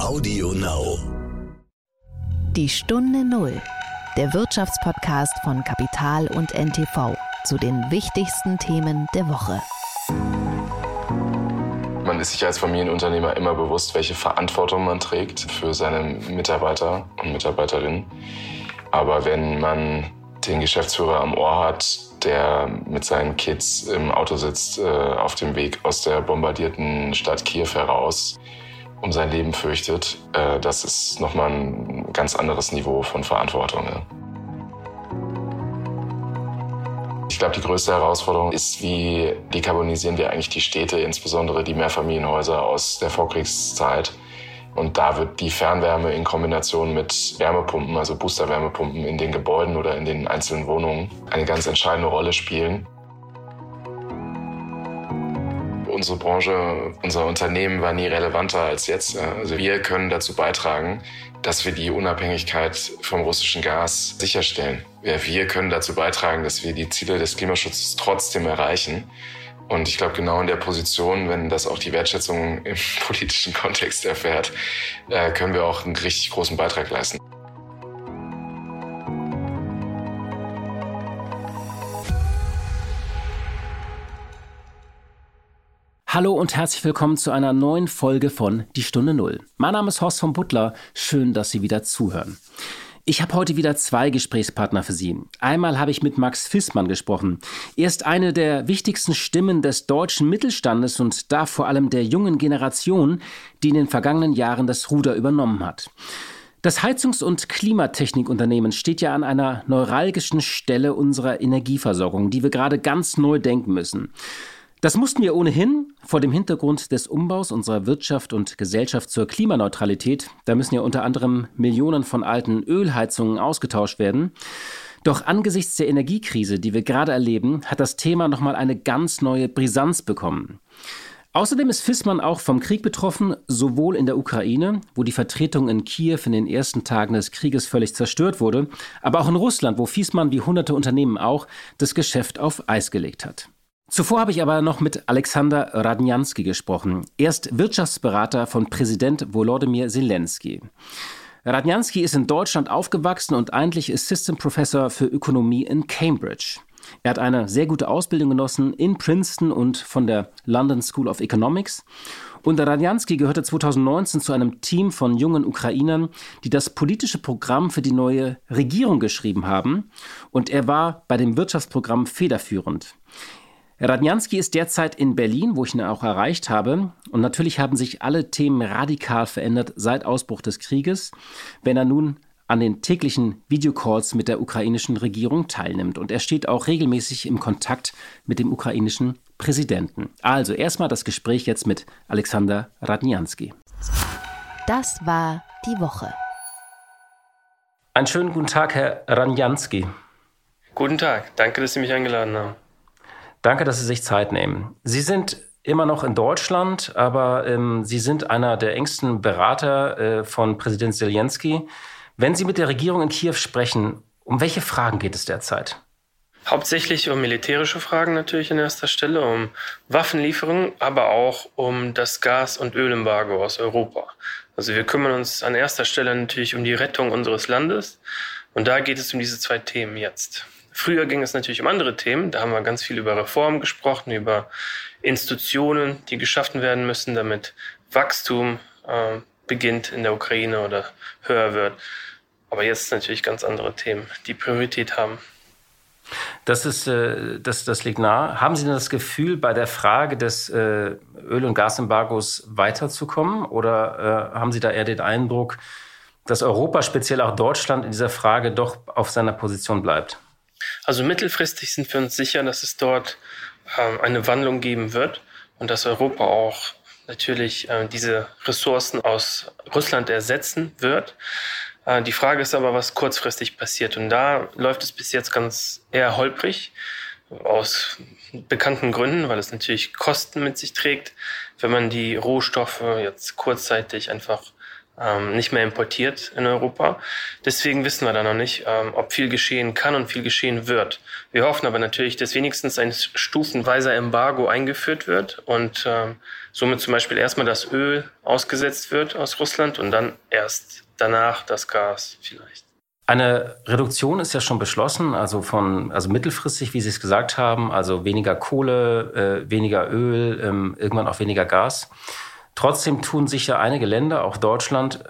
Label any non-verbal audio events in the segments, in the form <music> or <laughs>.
Audio Now. Die Stunde Null. Der Wirtschaftspodcast von Kapital und NTV zu den wichtigsten Themen der Woche. Man ist sich als Familienunternehmer immer bewusst, welche Verantwortung man trägt für seine Mitarbeiter und Mitarbeiterinnen. Aber wenn man den Geschäftsführer am Ohr hat, der mit seinen Kids im Auto sitzt, äh, auf dem Weg aus der bombardierten Stadt Kiew heraus, um sein Leben fürchtet, äh, das ist nochmal ein ganz anderes Niveau von Verantwortung. Ja. Ich glaube, die größte Herausforderung ist, wie dekarbonisieren wir eigentlich die Städte, insbesondere die Mehrfamilienhäuser aus der Vorkriegszeit. Und da wird die Fernwärme in Kombination mit Wärmepumpen, also Boosterwärmepumpen in den Gebäuden oder in den einzelnen Wohnungen, eine ganz entscheidende Rolle spielen. Unsere Branche, unser Unternehmen war nie relevanter als jetzt. Also wir können dazu beitragen, dass wir die Unabhängigkeit vom russischen Gas sicherstellen. Wir können dazu beitragen, dass wir die Ziele des Klimaschutzes trotzdem erreichen. Und ich glaube, genau in der Position, wenn das auch die Wertschätzung im <laughs> politischen Kontext erfährt, äh, können wir auch einen richtig großen Beitrag leisten. Hallo und herzlich willkommen zu einer neuen Folge von Die Stunde Null. Mein Name ist Horst von Butler. Schön, dass Sie wieder zuhören. Ich habe heute wieder zwei Gesprächspartner für Sie. Einmal habe ich mit Max Fissmann gesprochen. Er ist eine der wichtigsten Stimmen des deutschen Mittelstandes und da vor allem der jungen Generation, die in den vergangenen Jahren das Ruder übernommen hat. Das Heizungs- und Klimatechnikunternehmen steht ja an einer neuralgischen Stelle unserer Energieversorgung, die wir gerade ganz neu denken müssen. Das mussten wir ohnehin vor dem Hintergrund des Umbaus unserer Wirtschaft und Gesellschaft zur Klimaneutralität. Da müssen ja unter anderem Millionen von alten Ölheizungen ausgetauscht werden. Doch angesichts der Energiekrise, die wir gerade erleben, hat das Thema nochmal eine ganz neue Brisanz bekommen. Außerdem ist Fissmann auch vom Krieg betroffen, sowohl in der Ukraine, wo die Vertretung in Kiew in den ersten Tagen des Krieges völlig zerstört wurde, aber auch in Russland, wo Fissmann wie hunderte Unternehmen auch das Geschäft auf Eis gelegt hat. Zuvor habe ich aber noch mit Alexander Radnjanski gesprochen. Er ist Wirtschaftsberater von Präsident Volodymyr Zelensky. Radnjanski ist in Deutschland aufgewachsen und eigentlich Assistant Professor für Ökonomie in Cambridge. Er hat eine sehr gute Ausbildung genossen in Princeton und von der London School of Economics. Und Radjanski gehörte 2019 zu einem Team von jungen Ukrainern, die das politische Programm für die neue Regierung geschrieben haben. Und er war bei dem Wirtschaftsprogramm federführend. Radnjanski ist derzeit in Berlin, wo ich ihn auch erreicht habe. Und natürlich haben sich alle Themen radikal verändert seit Ausbruch des Krieges, wenn er nun an den täglichen Videocalls mit der ukrainischen Regierung teilnimmt. Und er steht auch regelmäßig im Kontakt mit dem ukrainischen Präsidenten. Also erstmal das Gespräch jetzt mit Alexander Radnjanski. Das war die Woche. Einen schönen guten Tag, Herr Radnjanski. Guten Tag, danke, dass Sie mich eingeladen haben. Danke, dass Sie sich Zeit nehmen. Sie sind immer noch in Deutschland, aber ähm, Sie sind einer der engsten Berater äh, von Präsident Zelensky. Wenn Sie mit der Regierung in Kiew sprechen, um welche Fragen geht es derzeit? Hauptsächlich um militärische Fragen natürlich in erster Stelle, um Waffenlieferungen, aber auch um das Gas- und Ölembargo aus Europa. Also wir kümmern uns an erster Stelle natürlich um die Rettung unseres Landes und da geht es um diese zwei Themen jetzt. Früher ging es natürlich um andere Themen. Da haben wir ganz viel über Reformen gesprochen, über Institutionen, die geschaffen werden müssen, damit Wachstum äh, beginnt in der Ukraine oder höher wird. Aber jetzt natürlich ganz andere Themen, die Priorität haben. Das, ist, äh, das, das liegt nahe. Haben Sie denn das Gefühl, bei der Frage des äh, Öl- und Gasembargos weiterzukommen? Oder äh, haben Sie da eher den Eindruck, dass Europa, speziell auch Deutschland, in dieser Frage doch auf seiner Position bleibt? Also mittelfristig sind wir uns sicher, dass es dort äh, eine Wandlung geben wird und dass Europa auch natürlich äh, diese Ressourcen aus Russland ersetzen wird. Äh, die Frage ist aber, was kurzfristig passiert. Und da läuft es bis jetzt ganz eher holprig aus bekannten Gründen, weil es natürlich Kosten mit sich trägt, wenn man die Rohstoffe jetzt kurzzeitig einfach ähm, nicht mehr importiert in Europa. Deswegen wissen wir da noch nicht, ähm, ob viel geschehen kann und viel geschehen wird. Wir hoffen aber natürlich, dass wenigstens ein stufenweiser Embargo eingeführt wird und ähm, somit zum Beispiel erstmal das Öl ausgesetzt wird aus Russland und dann erst danach das Gas vielleicht. Eine Reduktion ist ja schon beschlossen, also von, also mittelfristig, wie Sie es gesagt haben, also weniger Kohle, äh, weniger Öl, ähm, irgendwann auch weniger Gas. Trotzdem tun sich ja einige Länder, auch Deutschland,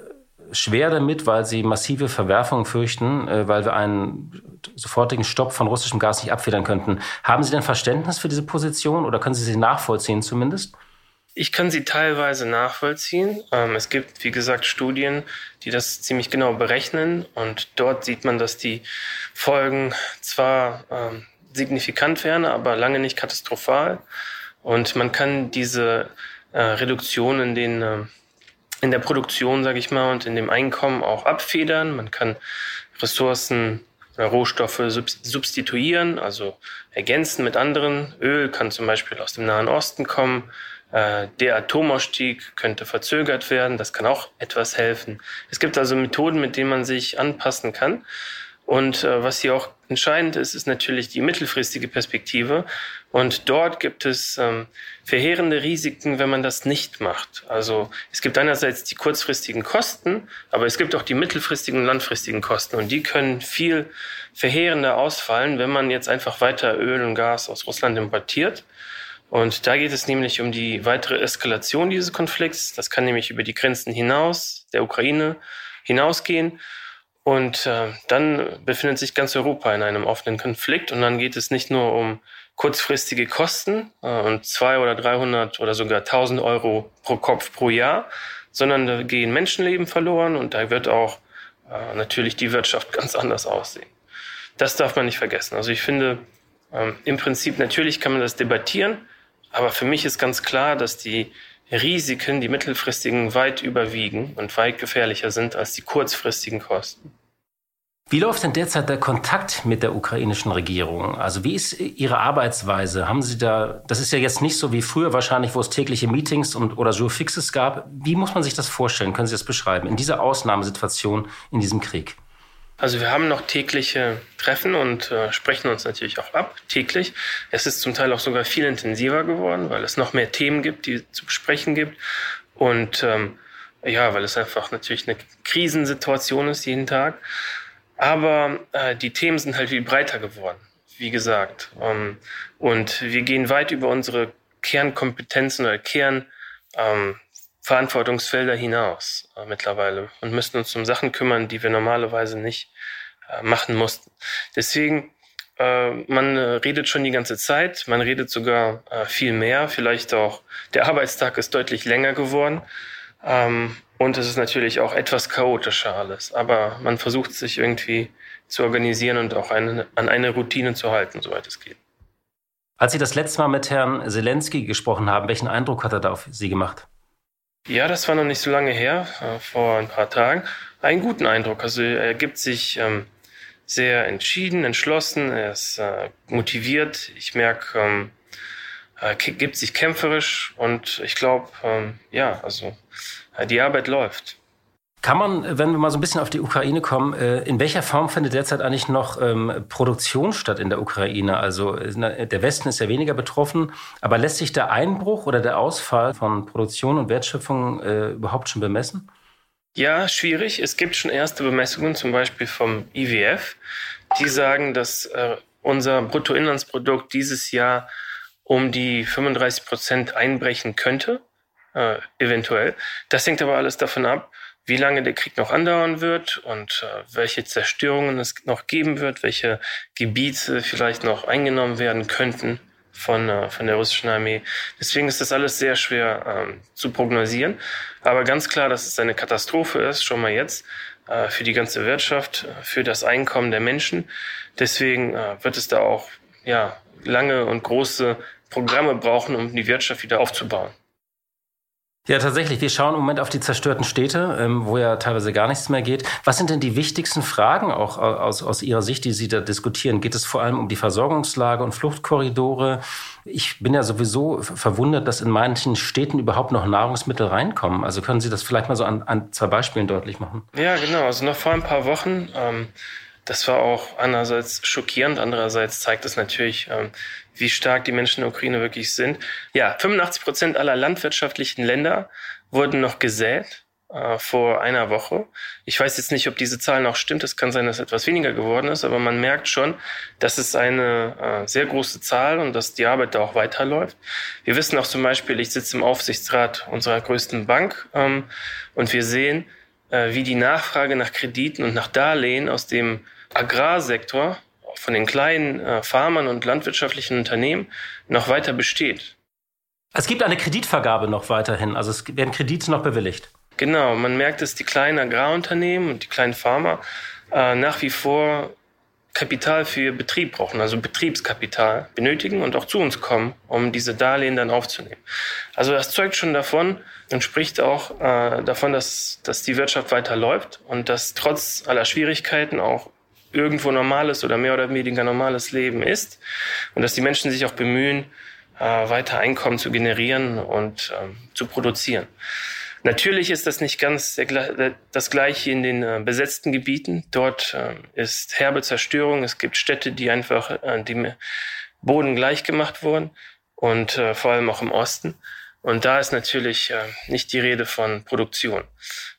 schwer damit, weil sie massive Verwerfungen fürchten, äh, weil wir einen sofortigen Stopp von russischem Gas nicht abfedern könnten. Haben Sie denn Verständnis für diese Position oder können Sie sie nachvollziehen zumindest? Ich kann sie teilweise nachvollziehen. Ähm, es gibt, wie gesagt, Studien, die das ziemlich genau berechnen. Und dort sieht man, dass die Folgen zwar ähm, signifikant wären, aber lange nicht katastrophal. Und man kann diese äh, Reduktion in den äh, in der Produktion, sage ich mal, und in dem Einkommen auch abfedern. Man kann Ressourcen oder Rohstoffe substituieren, also ergänzen mit anderen. Öl kann zum Beispiel aus dem Nahen Osten kommen. Äh, der Atomausstieg könnte verzögert werden. Das kann auch etwas helfen. Es gibt also Methoden, mit denen man sich anpassen kann. Und äh, was hier auch entscheidend ist, ist natürlich die mittelfristige Perspektive. Und dort gibt es ähm, verheerende Risiken, wenn man das nicht macht. Also es gibt einerseits die kurzfristigen Kosten, aber es gibt auch die mittelfristigen und langfristigen Kosten. Und die können viel verheerender ausfallen, wenn man jetzt einfach weiter Öl und Gas aus Russland importiert. Und da geht es nämlich um die weitere Eskalation dieses Konflikts. Das kann nämlich über die Grenzen hinaus der Ukraine hinausgehen. Und äh, dann befindet sich ganz Europa in einem offenen Konflikt und dann geht es nicht nur um kurzfristige Kosten äh, und zwei oder 300 oder sogar 1000 Euro pro Kopf pro Jahr, sondern da gehen Menschenleben verloren und da wird auch äh, natürlich die Wirtschaft <laughs> ganz anders aussehen. Das darf man nicht vergessen. Also ich finde, ähm, im Prinzip natürlich kann man das debattieren, aber für mich ist ganz klar, dass die Risiken, die mittelfristigen, weit überwiegen und weit gefährlicher sind als die kurzfristigen Kosten. Wie läuft denn derzeit der Kontakt mit der ukrainischen Regierung? Also wie ist Ihre Arbeitsweise? Haben Sie da, das ist ja jetzt nicht so wie früher wahrscheinlich, wo es tägliche Meetings und oder Jour-Fixes gab. Wie muss man sich das vorstellen? Können Sie das beschreiben? In dieser Ausnahmesituation, in diesem Krieg? Also wir haben noch tägliche Treffen und äh, sprechen uns natürlich auch ab, täglich. Es ist zum Teil auch sogar viel intensiver geworden, weil es noch mehr Themen gibt, die zu besprechen gibt. Und ähm, ja, weil es einfach natürlich eine Krisensituation ist jeden Tag. Aber äh, die Themen sind halt viel breiter geworden, wie gesagt. Ähm, und wir gehen weit über unsere Kernkompetenzen oder Kern ähm, hinaus äh, mittlerweile und müssen uns um Sachen kümmern, die wir normalerweise nicht äh, machen mussten. Deswegen, äh, man äh, redet schon die ganze Zeit, man redet sogar äh, viel mehr, vielleicht auch der Arbeitstag ist deutlich länger geworden ähm, und es ist natürlich auch etwas chaotischer alles, aber man versucht sich irgendwie zu organisieren und auch eine, an eine Routine zu halten, soweit es geht. Als Sie das letzte Mal mit Herrn Zelensky gesprochen haben, welchen Eindruck hat er da auf Sie gemacht? Ja, das war noch nicht so lange her, äh, vor ein paar Tagen. Einen guten Eindruck. Also er gibt sich ähm, sehr entschieden, entschlossen, er ist äh, motiviert. Ich merke, ähm, er gibt sich kämpferisch und ich glaube, ähm, ja, also äh, die Arbeit läuft. Kann man, wenn wir mal so ein bisschen auf die Ukraine kommen, äh, in welcher Form findet derzeit eigentlich noch ähm, Produktion statt in der Ukraine? Also der Westen ist ja weniger betroffen, aber lässt sich der Einbruch oder der Ausfall von Produktion und Wertschöpfung äh, überhaupt schon bemessen? Ja, schwierig. Es gibt schon erste Bemessungen, zum Beispiel vom IWF, die sagen, dass äh, unser Bruttoinlandsprodukt dieses Jahr um die 35 Prozent einbrechen könnte, äh, eventuell. Das hängt aber alles davon ab, wie lange der Krieg noch andauern wird und äh, welche Zerstörungen es noch geben wird, welche Gebiete vielleicht noch eingenommen werden könnten von, äh, von der russischen Armee. Deswegen ist das alles sehr schwer ähm, zu prognosieren. Aber ganz klar, dass es eine Katastrophe ist, schon mal jetzt, äh, für die ganze Wirtschaft, äh, für das Einkommen der Menschen. Deswegen äh, wird es da auch ja, lange und große Programme brauchen, um die Wirtschaft wieder aufzubauen. Ja, tatsächlich. Wir schauen im Moment auf die zerstörten Städte, ähm, wo ja teilweise gar nichts mehr geht. Was sind denn die wichtigsten Fragen auch aus, aus Ihrer Sicht, die Sie da diskutieren? Geht es vor allem um die Versorgungslage und Fluchtkorridore? Ich bin ja sowieso verwundert, dass in manchen Städten überhaupt noch Nahrungsmittel reinkommen. Also können Sie das vielleicht mal so an, an zwei Beispielen deutlich machen? Ja, genau. Also noch vor ein paar Wochen. Ähm das war auch einerseits schockierend, andererseits zeigt es natürlich, ähm, wie stark die Menschen in der Ukraine wirklich sind. Ja, 85 Prozent aller landwirtschaftlichen Länder wurden noch gesät äh, vor einer Woche. Ich weiß jetzt nicht, ob diese Zahl noch stimmt. Es kann sein, dass etwas weniger geworden ist, aber man merkt schon, dass es eine äh, sehr große Zahl und dass die Arbeit da auch weiterläuft. Wir wissen auch zum Beispiel, ich sitze im Aufsichtsrat unserer größten Bank ähm, und wir sehen, äh, wie die Nachfrage nach Krediten und nach Darlehen aus dem Agrarsektor von den kleinen äh, Farmern und landwirtschaftlichen Unternehmen noch weiter besteht. Es gibt eine Kreditvergabe noch weiterhin, also es werden Kredite noch bewilligt. Genau, man merkt, dass die kleinen Agrarunternehmen und die kleinen Farmer äh, nach wie vor Kapital für ihr Betrieb brauchen, also Betriebskapital benötigen und auch zu uns kommen, um diese Darlehen dann aufzunehmen. Also das zeugt schon davon und spricht auch äh, davon, dass, dass die Wirtschaft weiter läuft und dass trotz aller Schwierigkeiten auch irgendwo normales oder mehr oder weniger normales Leben ist und dass die Menschen sich auch bemühen, äh, weiter Einkommen zu generieren und ähm, zu produzieren. Natürlich ist das nicht ganz das gleiche in den äh, besetzten Gebieten. Dort äh, ist herbe Zerstörung. Es gibt Städte, die einfach dem Boden gleichgemacht wurden und vor allem auch im Osten. Und da ist natürlich nicht die Rede von Produktion.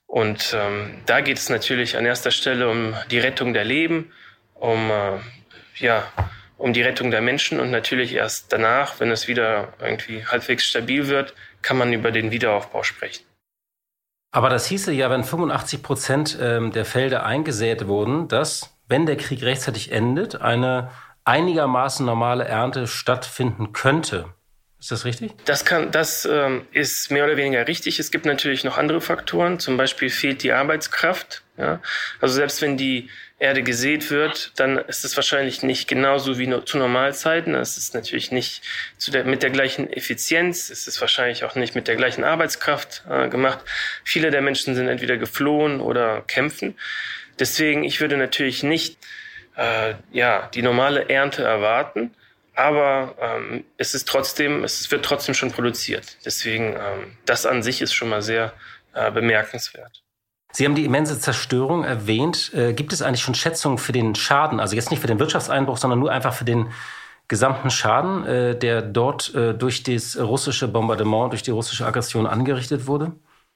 Und ähm, da geht es natürlich an erster Stelle um die Rettung der Leben, um, äh, ja, um die Rettung der Menschen und natürlich erst danach, wenn es wieder irgendwie halbwegs stabil wird, kann man über den Wiederaufbau sprechen. Aber das hieße ja, wenn 85 Prozent ähm, der Felder eingesät wurden, dass, wenn der Krieg rechtzeitig endet, eine einigermaßen normale Ernte stattfinden könnte. Ist das richtig? Das, kann, das ähm, ist mehr oder weniger richtig. Es gibt natürlich noch andere Faktoren. Zum Beispiel fehlt die Arbeitskraft. Ja? Also selbst wenn die Erde gesät wird, dann ist es wahrscheinlich nicht genauso wie zu Normalzeiten. Es ist natürlich nicht zu der, mit der gleichen Effizienz. Es ist wahrscheinlich auch nicht mit der gleichen Arbeitskraft äh, gemacht. Viele der Menschen sind entweder geflohen oder kämpfen. Deswegen, ich würde natürlich nicht äh, ja, die normale Ernte erwarten aber ähm, es ist trotzdem, es wird trotzdem schon produziert. Deswegen, ähm, das an sich ist schon mal sehr äh, bemerkenswert. Sie haben die immense Zerstörung erwähnt. Äh, gibt es eigentlich schon Schätzungen für den Schaden? Also jetzt nicht für den Wirtschaftseinbruch, sondern nur einfach für den gesamten Schaden, äh, der dort äh, durch das russische Bombardement, durch die russische Aggression angerichtet wurde?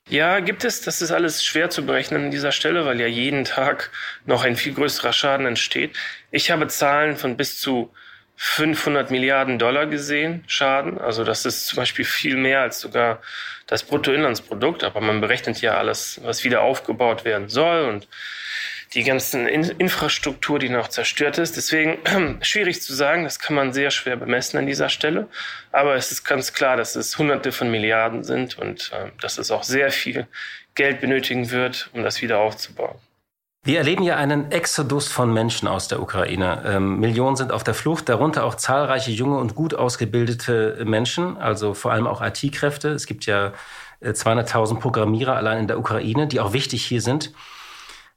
Ja, gibt es. Das ist alles schwer zu berechnen an dieser Stelle, weil ja jeden Tag noch ein viel größerer Schaden entsteht. Ich habe Zahlen von bis zu 500 Milliarden Dollar gesehen, Schaden. Also das ist zum Beispiel viel mehr als sogar das Bruttoinlandsprodukt. Aber man berechnet ja alles, was wieder aufgebaut werden soll und die ganzen In Infrastruktur, die noch zerstört ist. Deswegen <clears throat> schwierig zu sagen, das kann man sehr schwer bemessen an dieser Stelle. Aber es ist ganz klar, dass es Hunderte von Milliarden sind und äh, dass es auch sehr viel Geld benötigen wird, um das wieder aufzubauen. Wir erleben ja einen Exodus von Menschen aus der Ukraine. Ähm, Millionen sind auf der Flucht, darunter auch zahlreiche junge und gut ausgebildete Menschen, also vor allem auch IT-Kräfte. Es gibt ja 200.000 äh, Programmierer allein in der Ukraine, die auch wichtig hier sind.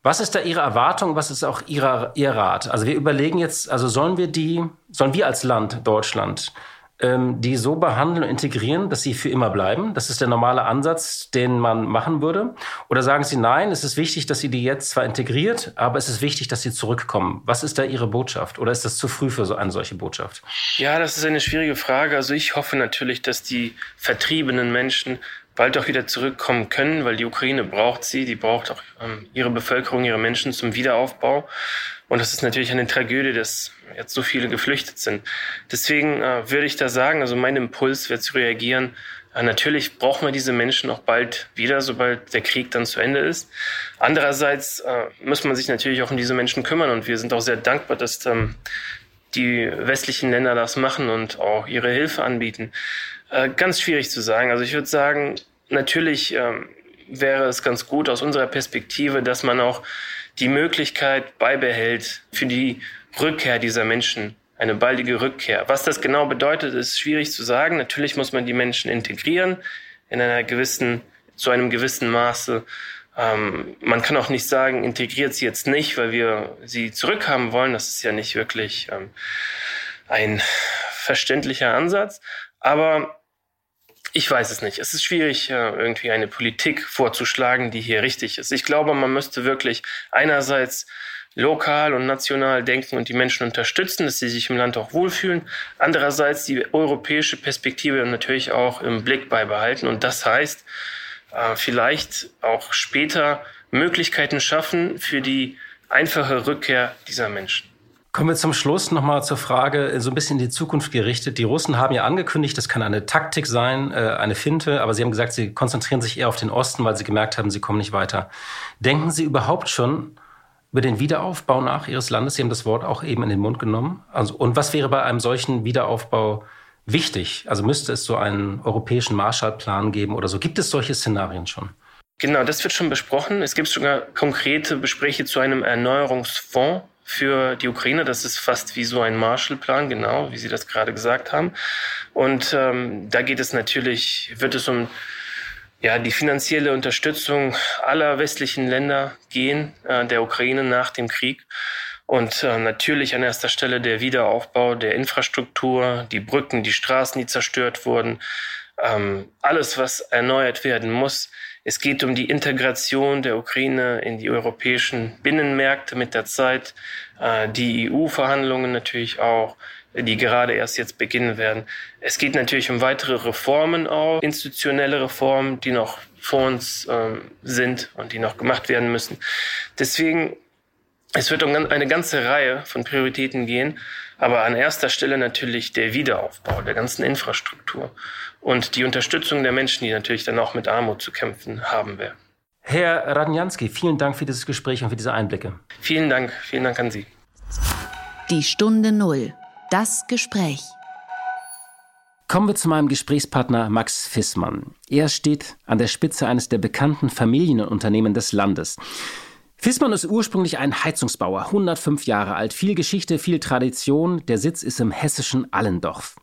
Was ist da Ihre Erwartung? Was ist auch Ihrer, Ihr Rat? Also wir überlegen jetzt, also sollen wir die, sollen wir als Land, Deutschland, die so behandeln und integrieren, dass sie für immer bleiben? Das ist der normale Ansatz, den man machen würde. Oder sagen Sie, nein, es ist wichtig, dass sie die jetzt zwar integriert, aber es ist wichtig, dass sie zurückkommen. Was ist da Ihre Botschaft? Oder ist das zu früh für so eine solche Botschaft? Ja, das ist eine schwierige Frage. Also ich hoffe natürlich, dass die vertriebenen Menschen bald auch wieder zurückkommen können, weil die Ukraine braucht sie, die braucht auch ähm, ihre Bevölkerung, ihre Menschen zum Wiederaufbau. Und das ist natürlich eine Tragödie, dass jetzt so viele geflüchtet sind. Deswegen äh, würde ich da sagen, also mein Impuls wäre zu reagieren. Äh, natürlich brauchen wir diese Menschen auch bald wieder, sobald der Krieg dann zu Ende ist. Andererseits äh, muss man sich natürlich auch um diese Menschen kümmern und wir sind auch sehr dankbar, dass ähm, die westlichen Länder das machen und auch ihre Hilfe anbieten. Äh, ganz schwierig zu sagen. Also ich würde sagen, natürlich ähm, wäre es ganz gut aus unserer Perspektive, dass man auch die Möglichkeit beibehält für die Rückkehr dieser Menschen, eine baldige Rückkehr. Was das genau bedeutet, ist schwierig zu sagen. Natürlich muss man die Menschen integrieren in einer gewissen, zu einem gewissen Maße. Ähm, man kann auch nicht sagen, integriert sie jetzt nicht, weil wir sie zurückhaben wollen. Das ist ja nicht wirklich ähm, ein verständlicher Ansatz. Aber ich weiß es nicht. Es ist schwierig, äh, irgendwie eine Politik vorzuschlagen, die hier richtig ist. Ich glaube, man müsste wirklich einerseits lokal und national denken und die Menschen unterstützen, dass sie sich im Land auch wohlfühlen. Andererseits die europäische Perspektive natürlich auch im Blick beibehalten. Und das heißt, äh, vielleicht auch später Möglichkeiten schaffen für die einfache Rückkehr dieser Menschen. Kommen wir zum Schluss nochmal zur Frage, so ein bisschen in die Zukunft gerichtet. Die Russen haben ja angekündigt, das kann eine Taktik sein, äh, eine Finte, aber sie haben gesagt, sie konzentrieren sich eher auf den Osten, weil sie gemerkt haben, sie kommen nicht weiter. Denken Sie überhaupt schon über den Wiederaufbau nach Ihres Landes? Sie haben das Wort auch eben in den Mund genommen. Also, und was wäre bei einem solchen Wiederaufbau wichtig? Also müsste es so einen europäischen Marshallplan geben oder so? Gibt es solche Szenarien schon? Genau, das wird schon besprochen. Es gibt sogar konkrete Gespräche zu einem Erneuerungsfonds für die Ukraine. Das ist fast wie so ein Marshallplan, genau, wie Sie das gerade gesagt haben. Und ähm, da geht es natürlich, wird es um ja, die finanzielle Unterstützung aller westlichen Länder gehen, äh, der Ukraine nach dem Krieg. Und äh, natürlich an erster Stelle der Wiederaufbau der Infrastruktur, die Brücken, die Straßen, die zerstört wurden, ähm, alles, was erneuert werden muss. Es geht um die Integration der Ukraine in die europäischen Binnenmärkte mit der Zeit, äh, die EU-Verhandlungen natürlich auch, die gerade erst jetzt beginnen werden. Es geht natürlich um weitere Reformen auch, institutionelle Reformen, die noch vor uns äh, sind und die noch gemacht werden müssen. Deswegen, es wird um eine ganze Reihe von Prioritäten gehen, aber an erster Stelle natürlich der Wiederaufbau der ganzen Infrastruktur und die Unterstützung der Menschen, die natürlich dann auch mit Armut zu kämpfen haben werden. Herr Radnjanski, vielen Dank für dieses Gespräch und für diese Einblicke. Vielen Dank, vielen Dank an Sie. Die Stunde Null. Das Gespräch. Kommen wir zu meinem Gesprächspartner Max Fissmann. Er steht an der Spitze eines der bekannten Familienunternehmen des Landes. Fissmann ist ursprünglich ein Heizungsbauer, 105 Jahre alt, viel Geschichte, viel Tradition. Der Sitz ist im hessischen Allendorf.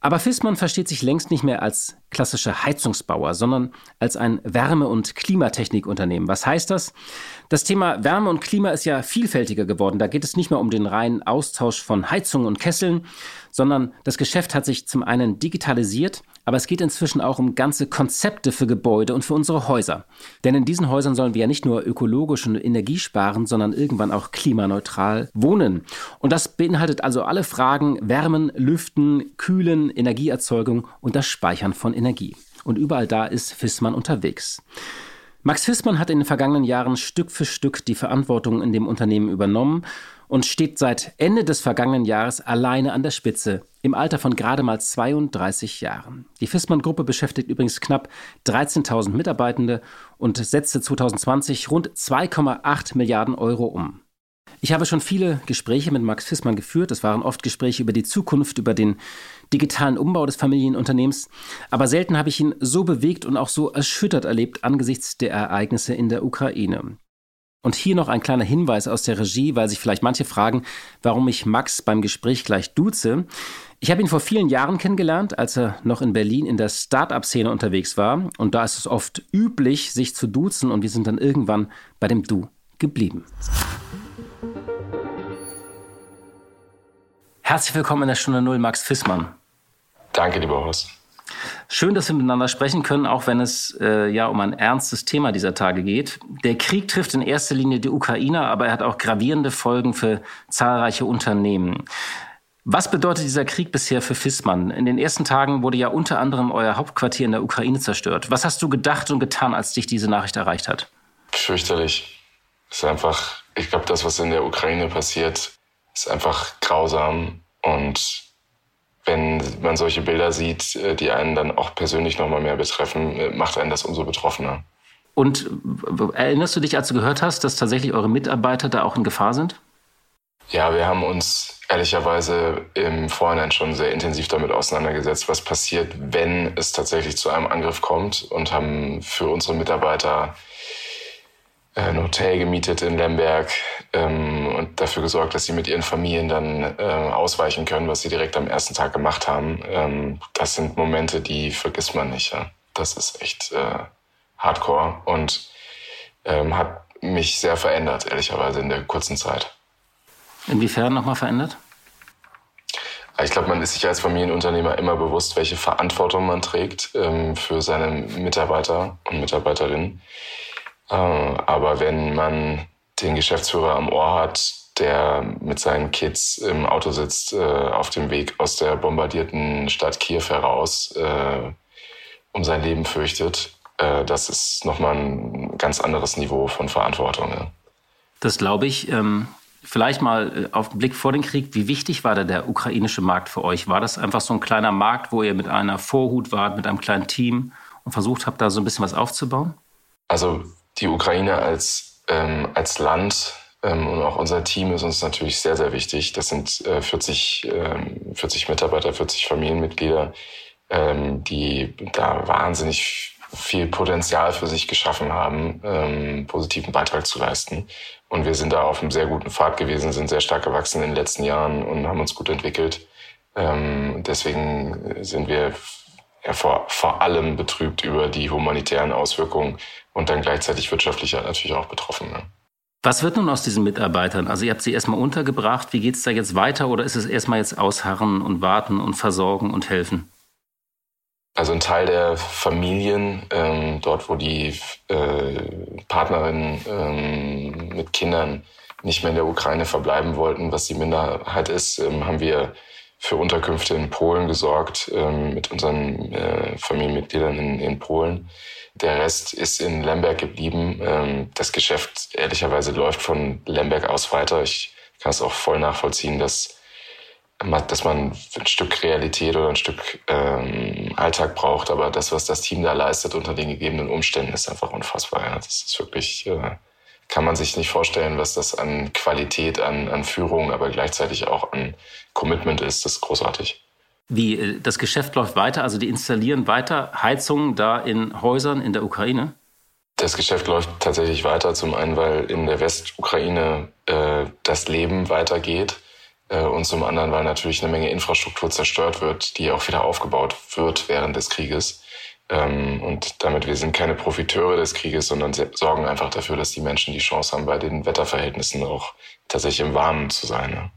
Aber Fissmann versteht sich längst nicht mehr als klassischer Heizungsbauer, sondern als ein Wärme- und Klimatechnikunternehmen. Was heißt das? Das Thema Wärme und Klima ist ja vielfältiger geworden. Da geht es nicht mehr um den reinen Austausch von Heizungen und Kesseln, sondern das Geschäft hat sich zum einen digitalisiert, aber es geht inzwischen auch um ganze Konzepte für Gebäude und für unsere Häuser. Denn in diesen Häusern sollen wir ja nicht nur ökologisch und energiesparen, sondern irgendwann auch klimaneutral wohnen. Und das beinhaltet also alle Fragen Wärmen, Lüften, Kühlen, Energieerzeugung und das Speichern von Energie. Und überall da ist Fissmann unterwegs. Max Fissmann hat in den vergangenen Jahren Stück für Stück die Verantwortung in dem Unternehmen übernommen und steht seit Ende des vergangenen Jahres alleine an der Spitze, im Alter von gerade mal 32 Jahren. Die Fissmann-Gruppe beschäftigt übrigens knapp 13.000 Mitarbeitende und setzte 2020 rund 2,8 Milliarden Euro um. Ich habe schon viele Gespräche mit Max Fissmann geführt. Es waren oft Gespräche über die Zukunft, über den digitalen Umbau des Familienunternehmens. Aber selten habe ich ihn so bewegt und auch so erschüttert erlebt angesichts der Ereignisse in der Ukraine. Und hier noch ein kleiner Hinweis aus der Regie, weil sich vielleicht manche fragen, warum ich Max beim Gespräch gleich duze. Ich habe ihn vor vielen Jahren kennengelernt, als er noch in Berlin in der Start-up-Szene unterwegs war. Und da ist es oft üblich, sich zu duzen und wir sind dann irgendwann bei dem Du geblieben. Herzlich willkommen in der Stunde Null, Max Fissmann. Danke, lieber Horst. Schön, dass wir miteinander sprechen können, auch wenn es äh, ja um ein ernstes Thema dieser Tage geht. Der Krieg trifft in erster Linie die Ukrainer, aber er hat auch gravierende Folgen für zahlreiche Unternehmen. Was bedeutet dieser Krieg bisher für Fissmann? In den ersten Tagen wurde ja unter anderem euer Hauptquartier in der Ukraine zerstört. Was hast du gedacht und getan, als dich diese Nachricht erreicht hat? Fürchterlich. Ist einfach, ich glaube, das, was in der Ukraine passiert, ist einfach grausam und wenn man solche Bilder sieht, äh, die einen dann auch persönlich noch mal mehr betreffen, äh, macht einen das umso betroffener. Und erinnerst du dich, als du gehört hast, dass tatsächlich eure Mitarbeiter da auch in Gefahr sind? Ja, wir haben uns ehrlicherweise im Vorhinein schon sehr intensiv damit auseinandergesetzt, was passiert, wenn es tatsächlich zu einem Angriff kommt und haben für unsere Mitarbeiter äh, ein Hotel gemietet in Lemberg ähm, und dafür gesorgt, dass sie mit ihren Familien dann äh, ausweichen können, was sie direkt am ersten Tag gemacht haben. Ähm, das sind Momente, die vergisst man nicht. Ja. Das ist echt äh, hardcore und ähm, hat mich sehr verändert, ehrlicherweise in der kurzen Zeit. Inwiefern nochmal verändert? Ich glaube, man ist sich als Familienunternehmer immer bewusst, welche Verantwortung man trägt ähm, für seine Mitarbeiter und Mitarbeiterinnen. Äh, aber wenn man den Geschäftsführer am Ohr hat, der mit seinen Kids im Auto sitzt, äh, auf dem Weg aus der bombardierten Stadt Kiew heraus, äh, um sein Leben fürchtet, äh, das ist nochmal ein ganz anderes Niveau von Verantwortung. Ja. Das glaube ich. Ähm, vielleicht mal äh, auf den Blick vor den Krieg. Wie wichtig war da der ukrainische Markt für euch? War das einfach so ein kleiner Markt, wo ihr mit einer Vorhut wart, mit einem kleinen Team und versucht habt, da so ein bisschen was aufzubauen? Also die Ukraine als, ähm, als Land ähm, und auch unser Team ist uns natürlich sehr, sehr wichtig. Das sind äh, 40, ähm, 40 Mitarbeiter, 40 Familienmitglieder, ähm, die da wahnsinnig viel Potenzial für sich geschaffen haben, ähm, positiven Beitrag zu leisten. Und wir sind da auf einem sehr guten Pfad gewesen, sind sehr stark gewachsen in den letzten Jahren und haben uns gut entwickelt. Ähm, deswegen sind wir ja, vor, vor allem betrübt über die humanitären Auswirkungen und dann gleichzeitig wirtschaftlich natürlich auch betroffen. Ne? Was wird nun aus diesen Mitarbeitern? Also ihr habt sie erstmal untergebracht. Wie geht es da jetzt weiter oder ist es erstmal jetzt ausharren und warten und versorgen und helfen? Also ein Teil der Familien, ähm, dort wo die äh, Partnerinnen ähm, mit Kindern nicht mehr in der Ukraine verbleiben wollten, was die Minderheit ist, ähm, haben wir für Unterkünfte in Polen gesorgt ähm, mit unseren äh, Familienmitgliedern in, in Polen. Der Rest ist in Lemberg geblieben. Ähm, das Geschäft ehrlicherweise läuft von Lemberg aus weiter. Ich kann es auch voll nachvollziehen, dass dass man ein Stück Realität oder ein Stück ähm, Alltag braucht, aber das, was das Team da leistet unter den gegebenen Umständen, ist einfach unfassbar. Ja. Das ist wirklich, äh, kann man sich nicht vorstellen, was das an Qualität, an, an Führung, aber gleichzeitig auch an Commitment ist. Das ist großartig. Wie, äh, das Geschäft läuft weiter, also die installieren weiter Heizungen da in Häusern in der Ukraine? Das Geschäft läuft tatsächlich weiter, zum einen, weil in der Westukraine äh, das Leben weitergeht äh, und zum anderen, weil natürlich eine Menge Infrastruktur zerstört wird, die auch wieder aufgebaut wird während des Krieges. Ähm, und damit, wir sind keine Profiteure des Krieges, sondern sorgen einfach dafür, dass die Menschen die Chance haben, bei den Wetterverhältnissen auch tatsächlich im Warmen zu sein.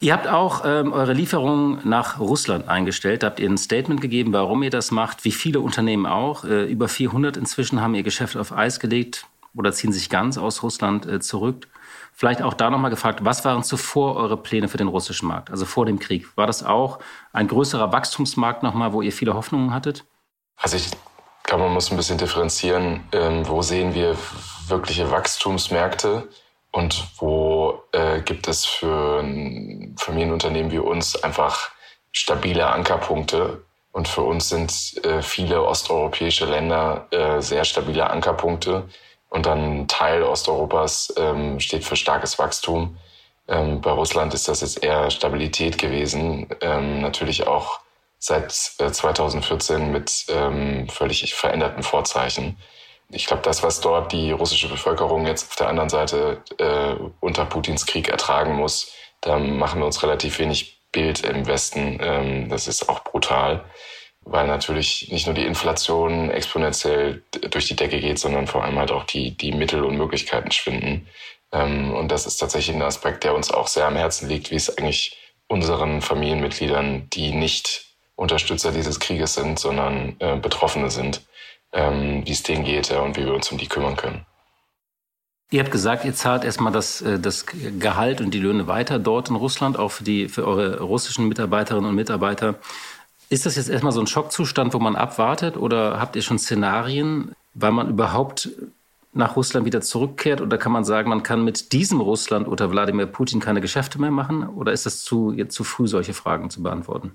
Ihr habt auch ähm, eure Lieferungen nach Russland eingestellt. Da habt ihr ein Statement gegeben, warum ihr das macht, wie viele Unternehmen auch. Äh, über 400 inzwischen haben ihr Geschäft auf Eis gelegt oder ziehen sich ganz aus Russland äh, zurück. Vielleicht auch da nochmal gefragt, was waren zuvor eure Pläne für den russischen Markt, also vor dem Krieg? War das auch ein größerer Wachstumsmarkt nochmal, wo ihr viele Hoffnungen hattet? Also ich glaube, man muss ein bisschen differenzieren, ähm, wo sehen wir wirkliche Wachstumsmärkte und wo äh, gibt es für ein Familienunternehmen wie uns einfach stabile Ankerpunkte. Und für uns sind äh, viele osteuropäische Länder äh, sehr stabile Ankerpunkte und dann Teil Osteuropas ähm, steht für starkes Wachstum. Ähm, bei Russland ist das jetzt eher Stabilität gewesen. Ähm, natürlich auch seit äh, 2014 mit ähm, völlig veränderten Vorzeichen. Ich glaube, das, was dort die russische Bevölkerung jetzt auf der anderen Seite äh, unter Putins Krieg ertragen muss, da machen wir uns relativ wenig Bild im Westen. Ähm, das ist auch brutal weil natürlich nicht nur die Inflation exponentiell durch die Decke geht, sondern vor allem halt auch die, die Mittel und Möglichkeiten schwinden. Ähm, und das ist tatsächlich ein Aspekt, der uns auch sehr am Herzen liegt, wie es eigentlich unseren Familienmitgliedern, die nicht Unterstützer dieses Krieges sind, sondern äh, Betroffene sind, ähm, wie es denen geht ja, und wie wir uns um die kümmern können. Ihr habt gesagt, ihr zahlt erstmal das, äh, das Gehalt und die Löhne weiter dort in Russland, auch für, die, für eure russischen Mitarbeiterinnen und Mitarbeiter. Ist das jetzt erstmal so ein Schockzustand, wo man abwartet oder habt ihr schon Szenarien, weil man überhaupt nach Russland wieder zurückkehrt? Oder kann man sagen, man kann mit diesem Russland unter Wladimir Putin keine Geschäfte mehr machen? Oder ist das zu, jetzt zu früh, solche Fragen zu beantworten?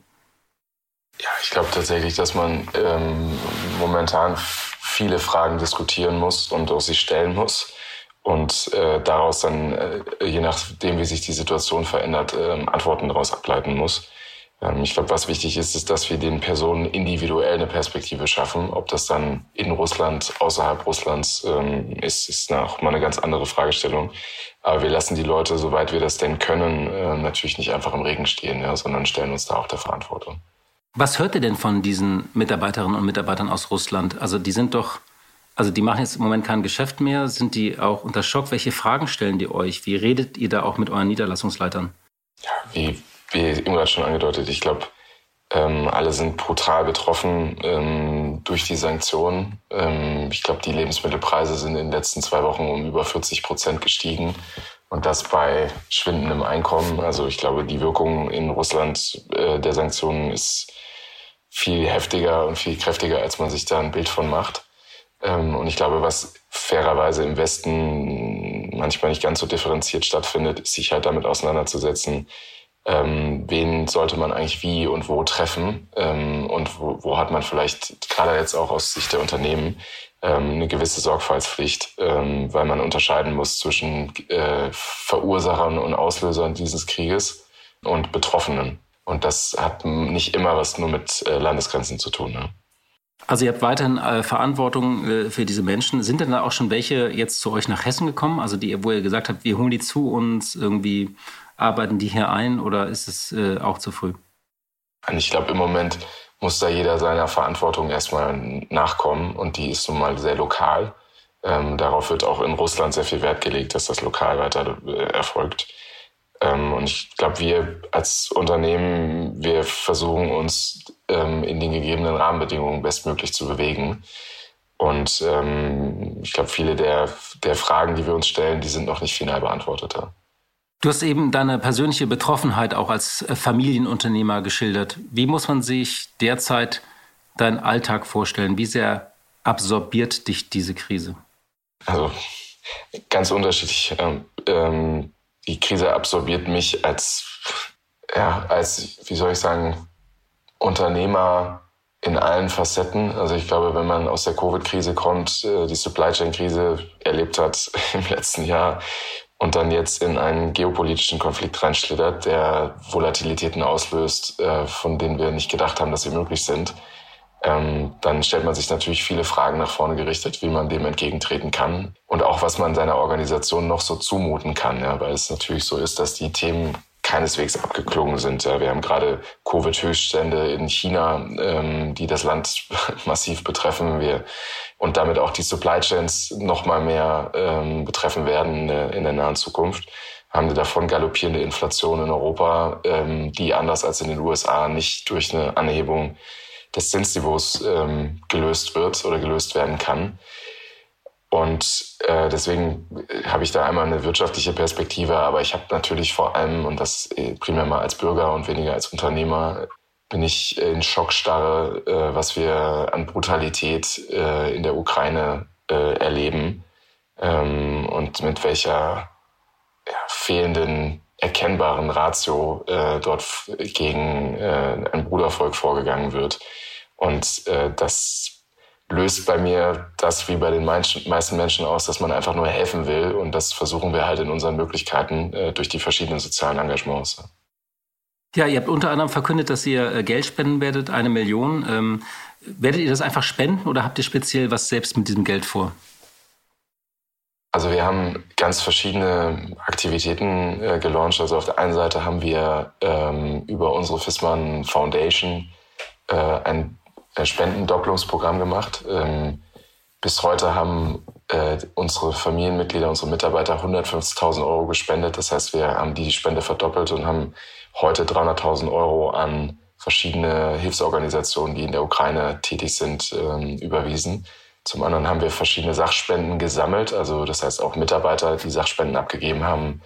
Ja, ich glaube tatsächlich, dass man ähm, momentan viele Fragen diskutieren muss und auch sich stellen muss und äh, daraus dann, äh, je nachdem, wie sich die Situation verändert, äh, Antworten daraus ableiten muss. Ähm, ich glaube, was wichtig ist, ist, dass wir den Personen individuell eine Perspektive schaffen. Ob das dann in Russland, außerhalb Russlands ähm, ist, ist auch mal eine ganz andere Fragestellung. Aber wir lassen die Leute, soweit wir das denn können, äh, natürlich nicht einfach im Regen stehen, ja, sondern stellen uns da auch der Verantwortung. Was hört ihr denn von diesen Mitarbeiterinnen und Mitarbeitern aus Russland? Also die sind doch, also die machen jetzt im Moment kein Geschäft mehr. Sind die auch unter Schock? Welche Fragen stellen die euch? Wie redet ihr da auch mit euren Niederlassungsleitern? Ja, wie, wie Ingrid schon angedeutet, ich glaube, ähm, alle sind brutal betroffen ähm, durch die Sanktionen. Ähm, ich glaube, die Lebensmittelpreise sind in den letzten zwei Wochen um über 40 Prozent gestiegen. Und das bei schwindendem Einkommen. Also ich glaube, die Wirkung in Russland äh, der Sanktionen ist viel heftiger und viel kräftiger, als man sich da ein Bild von macht. Ähm, und ich glaube, was fairerweise im Westen manchmal nicht ganz so differenziert stattfindet, ist sich halt damit auseinanderzusetzen, ähm, wen sollte man eigentlich wie und wo treffen ähm, und wo, wo hat man vielleicht gerade jetzt auch aus Sicht der Unternehmen eine gewisse Sorgfaltspflicht, weil man unterscheiden muss zwischen äh, Verursachern und Auslösern dieses Krieges und Betroffenen. Und das hat nicht immer was nur mit äh, Landesgrenzen zu tun. Ne? Also ihr habt weiterhin äh, Verantwortung äh, für diese Menschen. Sind denn da auch schon welche jetzt zu euch nach Hessen gekommen? Also die, wo ihr gesagt habt, wir holen die zu uns, irgendwie arbeiten die hier ein oder ist es äh, auch zu früh? Ich glaube, im Moment muss da jeder seiner Verantwortung erstmal nachkommen und die ist nun mal sehr lokal. Ähm, darauf wird auch in Russland sehr viel Wert gelegt, dass das lokal weiter äh, erfolgt. Ähm, und ich glaube, wir als Unternehmen, wir versuchen uns ähm, in den gegebenen Rahmenbedingungen bestmöglich zu bewegen. Und ähm, ich glaube, viele der, der Fragen, die wir uns stellen, die sind noch nicht final beantwortet. Ja. Du hast eben deine persönliche Betroffenheit auch als äh, Familienunternehmer geschildert. Wie muss man sich derzeit deinen Alltag vorstellen? Wie sehr absorbiert dich diese Krise? Also ganz unterschiedlich. Ähm, ähm, die Krise absorbiert mich als, ja, als, wie soll ich sagen, Unternehmer in allen Facetten. Also ich glaube, wenn man aus der Covid-Krise kommt, äh, die Supply Chain-Krise erlebt hat <laughs> im letzten Jahr und dann jetzt in einen geopolitischen Konflikt reinschlittert, der Volatilitäten auslöst, äh, von denen wir nicht gedacht haben, dass sie möglich sind, ähm, dann stellt man sich natürlich viele Fragen nach vorne gerichtet, wie man dem entgegentreten kann und auch was man seiner Organisation noch so zumuten kann, ja, weil es natürlich so ist, dass die Themen keineswegs abgeklungen sind. Ja, wir haben gerade Covid-Höchststände in China, ähm, die das Land <laughs> massiv betreffen. Wir und damit auch die Supply Chains noch mal mehr ähm, betreffen werden in der, in der nahen Zukunft haben wir davon galoppierende Inflation in Europa, ähm, die anders als in den USA nicht durch eine Anhebung des Zinsniveaus ähm, gelöst wird oder gelöst werden kann. Und äh, deswegen habe ich da einmal eine wirtschaftliche Perspektive, aber ich habe natürlich vor allem, und das äh, primär mal als Bürger und weniger als Unternehmer, bin ich in Schockstarre, äh, was wir an Brutalität äh, in der Ukraine äh, erleben ähm, und mit welcher ja, fehlenden erkennbaren Ratio äh, dort gegen äh, ein Brudervolk vorgegangen wird. Und äh, das löst bei mir das wie bei den meisten Menschen aus, dass man einfach nur helfen will. Und das versuchen wir halt in unseren Möglichkeiten äh, durch die verschiedenen sozialen Engagements. Ja, ihr habt unter anderem verkündet, dass ihr äh, Geld spenden werdet, eine Million. Ähm, werdet ihr das einfach spenden oder habt ihr speziell was selbst mit diesem Geld vor? Also wir haben ganz verschiedene Aktivitäten äh, gelauncht. Also auf der einen Seite haben wir ähm, über unsere Fissmann Foundation äh, ein äh, Spendendopplungsprogramm gemacht. Ähm, bis heute haben äh, unsere Familienmitglieder, unsere Mitarbeiter 150.000 Euro gespendet. Das heißt, wir haben die Spende verdoppelt und haben heute 300.000 Euro an verschiedene Hilfsorganisationen, die in der Ukraine tätig sind, ähm, überwiesen. Zum anderen haben wir verschiedene Sachspenden gesammelt, also das heißt auch Mitarbeiter, die Sachspenden abgegeben haben,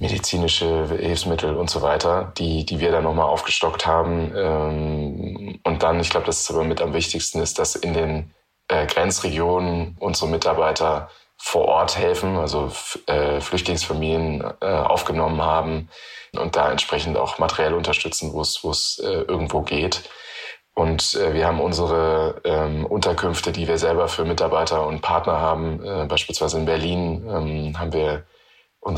medizinische Hilfsmittel und so weiter, die, die wir dann nochmal aufgestockt haben. Ähm, und dann, ich glaube, das ist aber mit am wichtigsten, ist, dass in den äh, Grenzregionen unsere Mitarbeiter vor Ort helfen, also äh, Flüchtlingsfamilien äh, aufgenommen haben und da entsprechend auch materiell unterstützen, wo es wo es irgendwo geht. Und äh, wir haben unsere ähm, Unterkünfte, die wir selber für Mitarbeiter und Partner haben, äh, beispielsweise in Berlin ähm, haben wir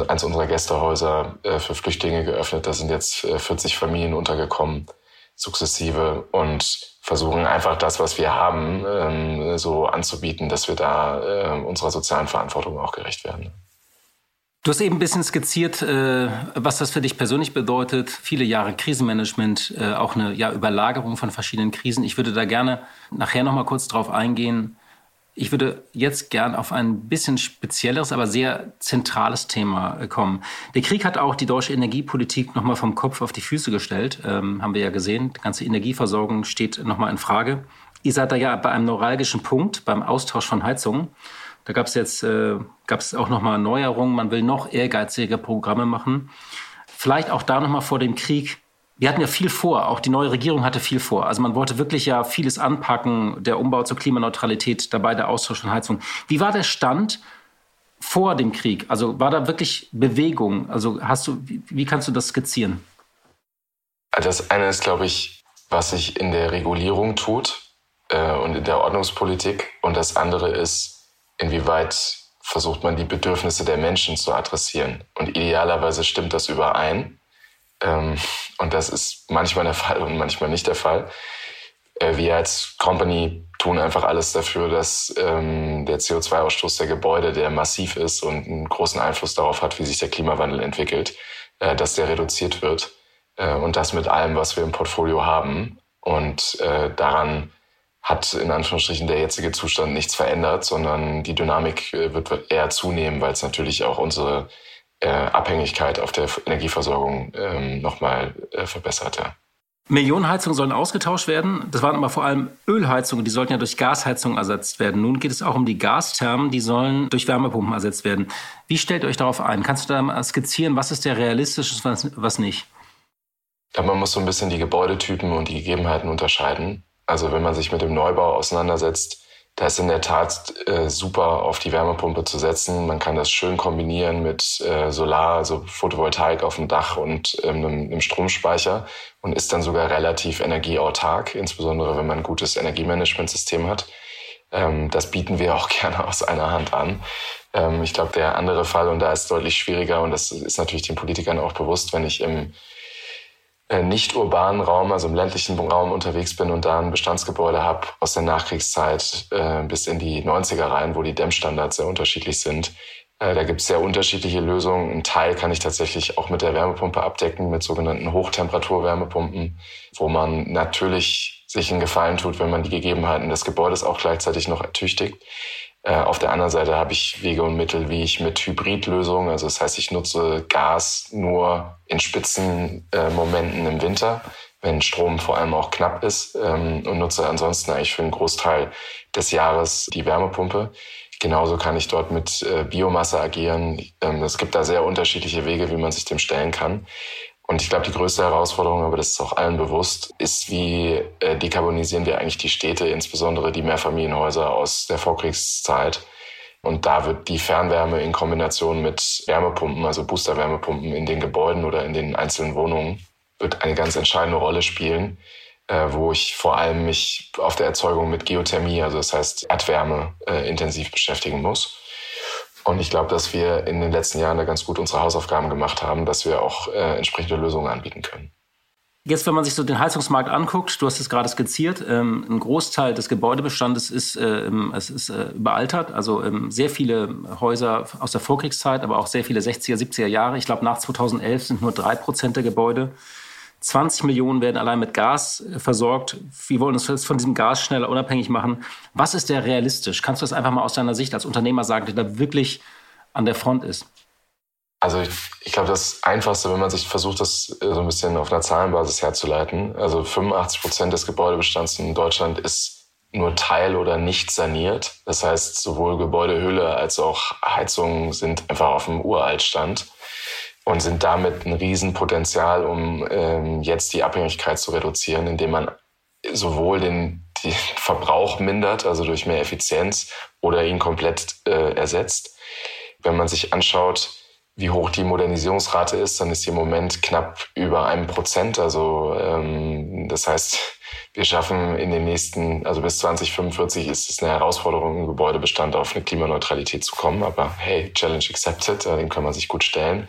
eins unserer Gästehäuser äh, für Flüchtlinge geöffnet. Da sind jetzt äh, 40 Familien untergekommen, sukzessive und versuchen einfach das, was wir haben, ähm, so anzubieten, dass wir da äh, unserer sozialen Verantwortung auch gerecht werden. Du hast eben ein bisschen skizziert, äh, was das für dich persönlich bedeutet. Viele Jahre Krisenmanagement, äh, auch eine ja, Überlagerung von verschiedenen Krisen. Ich würde da gerne nachher noch mal kurz drauf eingehen. Ich würde jetzt gern auf ein bisschen spezielleres, aber sehr zentrales Thema äh, kommen. Der Krieg hat auch die deutsche Energiepolitik noch mal vom Kopf auf die Füße gestellt. Ähm, haben wir ja gesehen. Die ganze Energieversorgung steht noch mal in Frage. Ihr seid da ja bei einem neuralgischen Punkt, beim Austausch von Heizungen. Da gab es jetzt äh, gab es auch noch mal Neuerungen. Man will noch ehrgeizige Programme machen. Vielleicht auch da noch mal vor dem Krieg. Wir hatten ja viel vor. Auch die neue Regierung hatte viel vor. Also man wollte wirklich ja vieles anpacken. Der Umbau zur Klimaneutralität, dabei der Austausch von Heizungen. Wie war der Stand vor dem Krieg? Also war da wirklich Bewegung? Also hast du, wie, wie kannst du das skizzieren? Das eine ist, glaube ich, was sich in der Regulierung tut äh, und in der Ordnungspolitik. Und das andere ist, inwieweit versucht man die Bedürfnisse der Menschen zu adressieren. Und idealerweise stimmt das überein. Ähm, und das ist manchmal der Fall und manchmal nicht der Fall. Äh, wir als Company tun einfach alles dafür, dass ähm, der CO2-Ausstoß der Gebäude, der massiv ist und einen großen Einfluss darauf hat, wie sich der Klimawandel entwickelt, äh, dass der reduziert wird. Äh, und das mit allem, was wir im Portfolio haben. Und daran hat in Anführungsstrichen der jetzige Zustand nichts verändert, sondern die Dynamik äh, wird eher zunehmen, weil es natürlich auch unsere äh, Abhängigkeit auf der Energieversorgung ähm, nochmal äh, verbessert. Ja. Millionen Heizungen sollen ausgetauscht werden. Das waren aber vor allem Ölheizungen, die sollten ja durch Gasheizungen ersetzt werden. Nun geht es auch um die Gasthermen, die sollen durch Wärmepumpen ersetzt werden. Wie stellt ihr euch darauf ein? Kannst du da mal skizzieren, was ist der realistisch und was, was nicht? Ja, man muss so ein bisschen die Gebäudetypen und die Gegebenheiten unterscheiden. Also wenn man sich mit dem Neubau auseinandersetzt, da ist in der Tat äh, super auf die Wärmepumpe zu setzen. Man kann das schön kombinieren mit äh, Solar, also Photovoltaik auf dem Dach und ähm, einem, einem Stromspeicher und ist dann sogar relativ energieautark, insbesondere wenn man ein gutes Energiemanagementsystem hat. Ähm, das bieten wir <laughs> auch gerne aus einer Hand an. Ähm, ich glaube, der andere Fall, und da ist deutlich schwieriger, und das ist natürlich den Politikern auch bewusst, wenn ich im nicht urbanen Raum, also im ländlichen Raum unterwegs bin und da ein Bestandsgebäude habe aus der Nachkriegszeit äh, bis in die 90er rein, wo die Dämmstandards sehr unterschiedlich sind. Äh, da gibt es sehr unterschiedliche Lösungen. Ein Teil kann ich tatsächlich auch mit der Wärmepumpe abdecken, mit sogenannten Hochtemperaturwärmepumpen, wo man natürlich sich einen Gefallen tut, wenn man die Gegebenheiten des Gebäudes auch gleichzeitig noch ertüchtigt. Äh, auf der anderen Seite habe ich Wege und Mittel, wie ich mit Hybridlösungen, also das heißt, ich nutze Gas nur in Spitzenmomenten im Winter, wenn Strom vor allem auch knapp ist ähm, und nutze ansonsten eigentlich für einen Großteil des Jahres die Wärmepumpe. Genauso kann ich dort mit äh, Biomasse agieren. Ähm, es gibt da sehr unterschiedliche Wege, wie man sich dem stellen kann. Und ich glaube, die größte Herausforderung, aber das ist auch allen bewusst, ist, wie äh, dekarbonisieren wir eigentlich die Städte, insbesondere die Mehrfamilienhäuser aus der Vorkriegszeit. Und da wird die Fernwärme in Kombination mit Wärmepumpen, also Boosterwärmepumpen in den Gebäuden oder in den einzelnen Wohnungen, wird eine ganz entscheidende Rolle spielen, äh, wo ich vor allem mich auf der Erzeugung mit Geothermie, also das heißt Erdwärme, äh, intensiv beschäftigen muss. Und ich glaube, dass wir in den letzten Jahren da ganz gut unsere Hausaufgaben gemacht haben, dass wir auch äh, entsprechende Lösungen anbieten können. Jetzt, wenn man sich so den Heizungsmarkt anguckt, du hast es gerade skizziert, ähm, ein Großteil des Gebäudebestandes ist, äh, es ist äh, überaltert. Also ähm, sehr viele Häuser aus der Vorkriegszeit, aber auch sehr viele 60er, 70er Jahre. Ich glaube, nach 2011 sind nur drei Prozent der Gebäude 20 Millionen werden allein mit Gas äh, versorgt. Wir wollen uns von diesem Gas schneller unabhängig machen. Was ist der realistisch? Kannst du das einfach mal aus deiner Sicht als Unternehmer sagen, der da wirklich an der Front ist? Also ich, ich glaube, das Einfachste, wenn man sich versucht, das äh, so ein bisschen auf einer Zahlenbasis herzuleiten, also 85 Prozent des Gebäudebestands in Deutschland ist nur teil- oder nicht saniert. Das heißt, sowohl Gebäudehülle als auch Heizungen sind einfach auf dem Uraltstand und sind damit ein Riesenpotenzial, um ähm, jetzt die Abhängigkeit zu reduzieren, indem man sowohl den, den <laughs> Verbrauch mindert, also durch mehr Effizienz, oder ihn komplett äh, ersetzt. Wenn man sich anschaut, wie hoch die Modernisierungsrate ist, dann ist sie im Moment knapp über einem Prozent. Also ähm, das heißt, <laughs> wir schaffen in den nächsten, also bis 2045 ist es eine Herausforderung, im Gebäudebestand auf eine Klimaneutralität zu kommen. Aber hey, Challenge accepted, äh, den kann man sich gut stellen.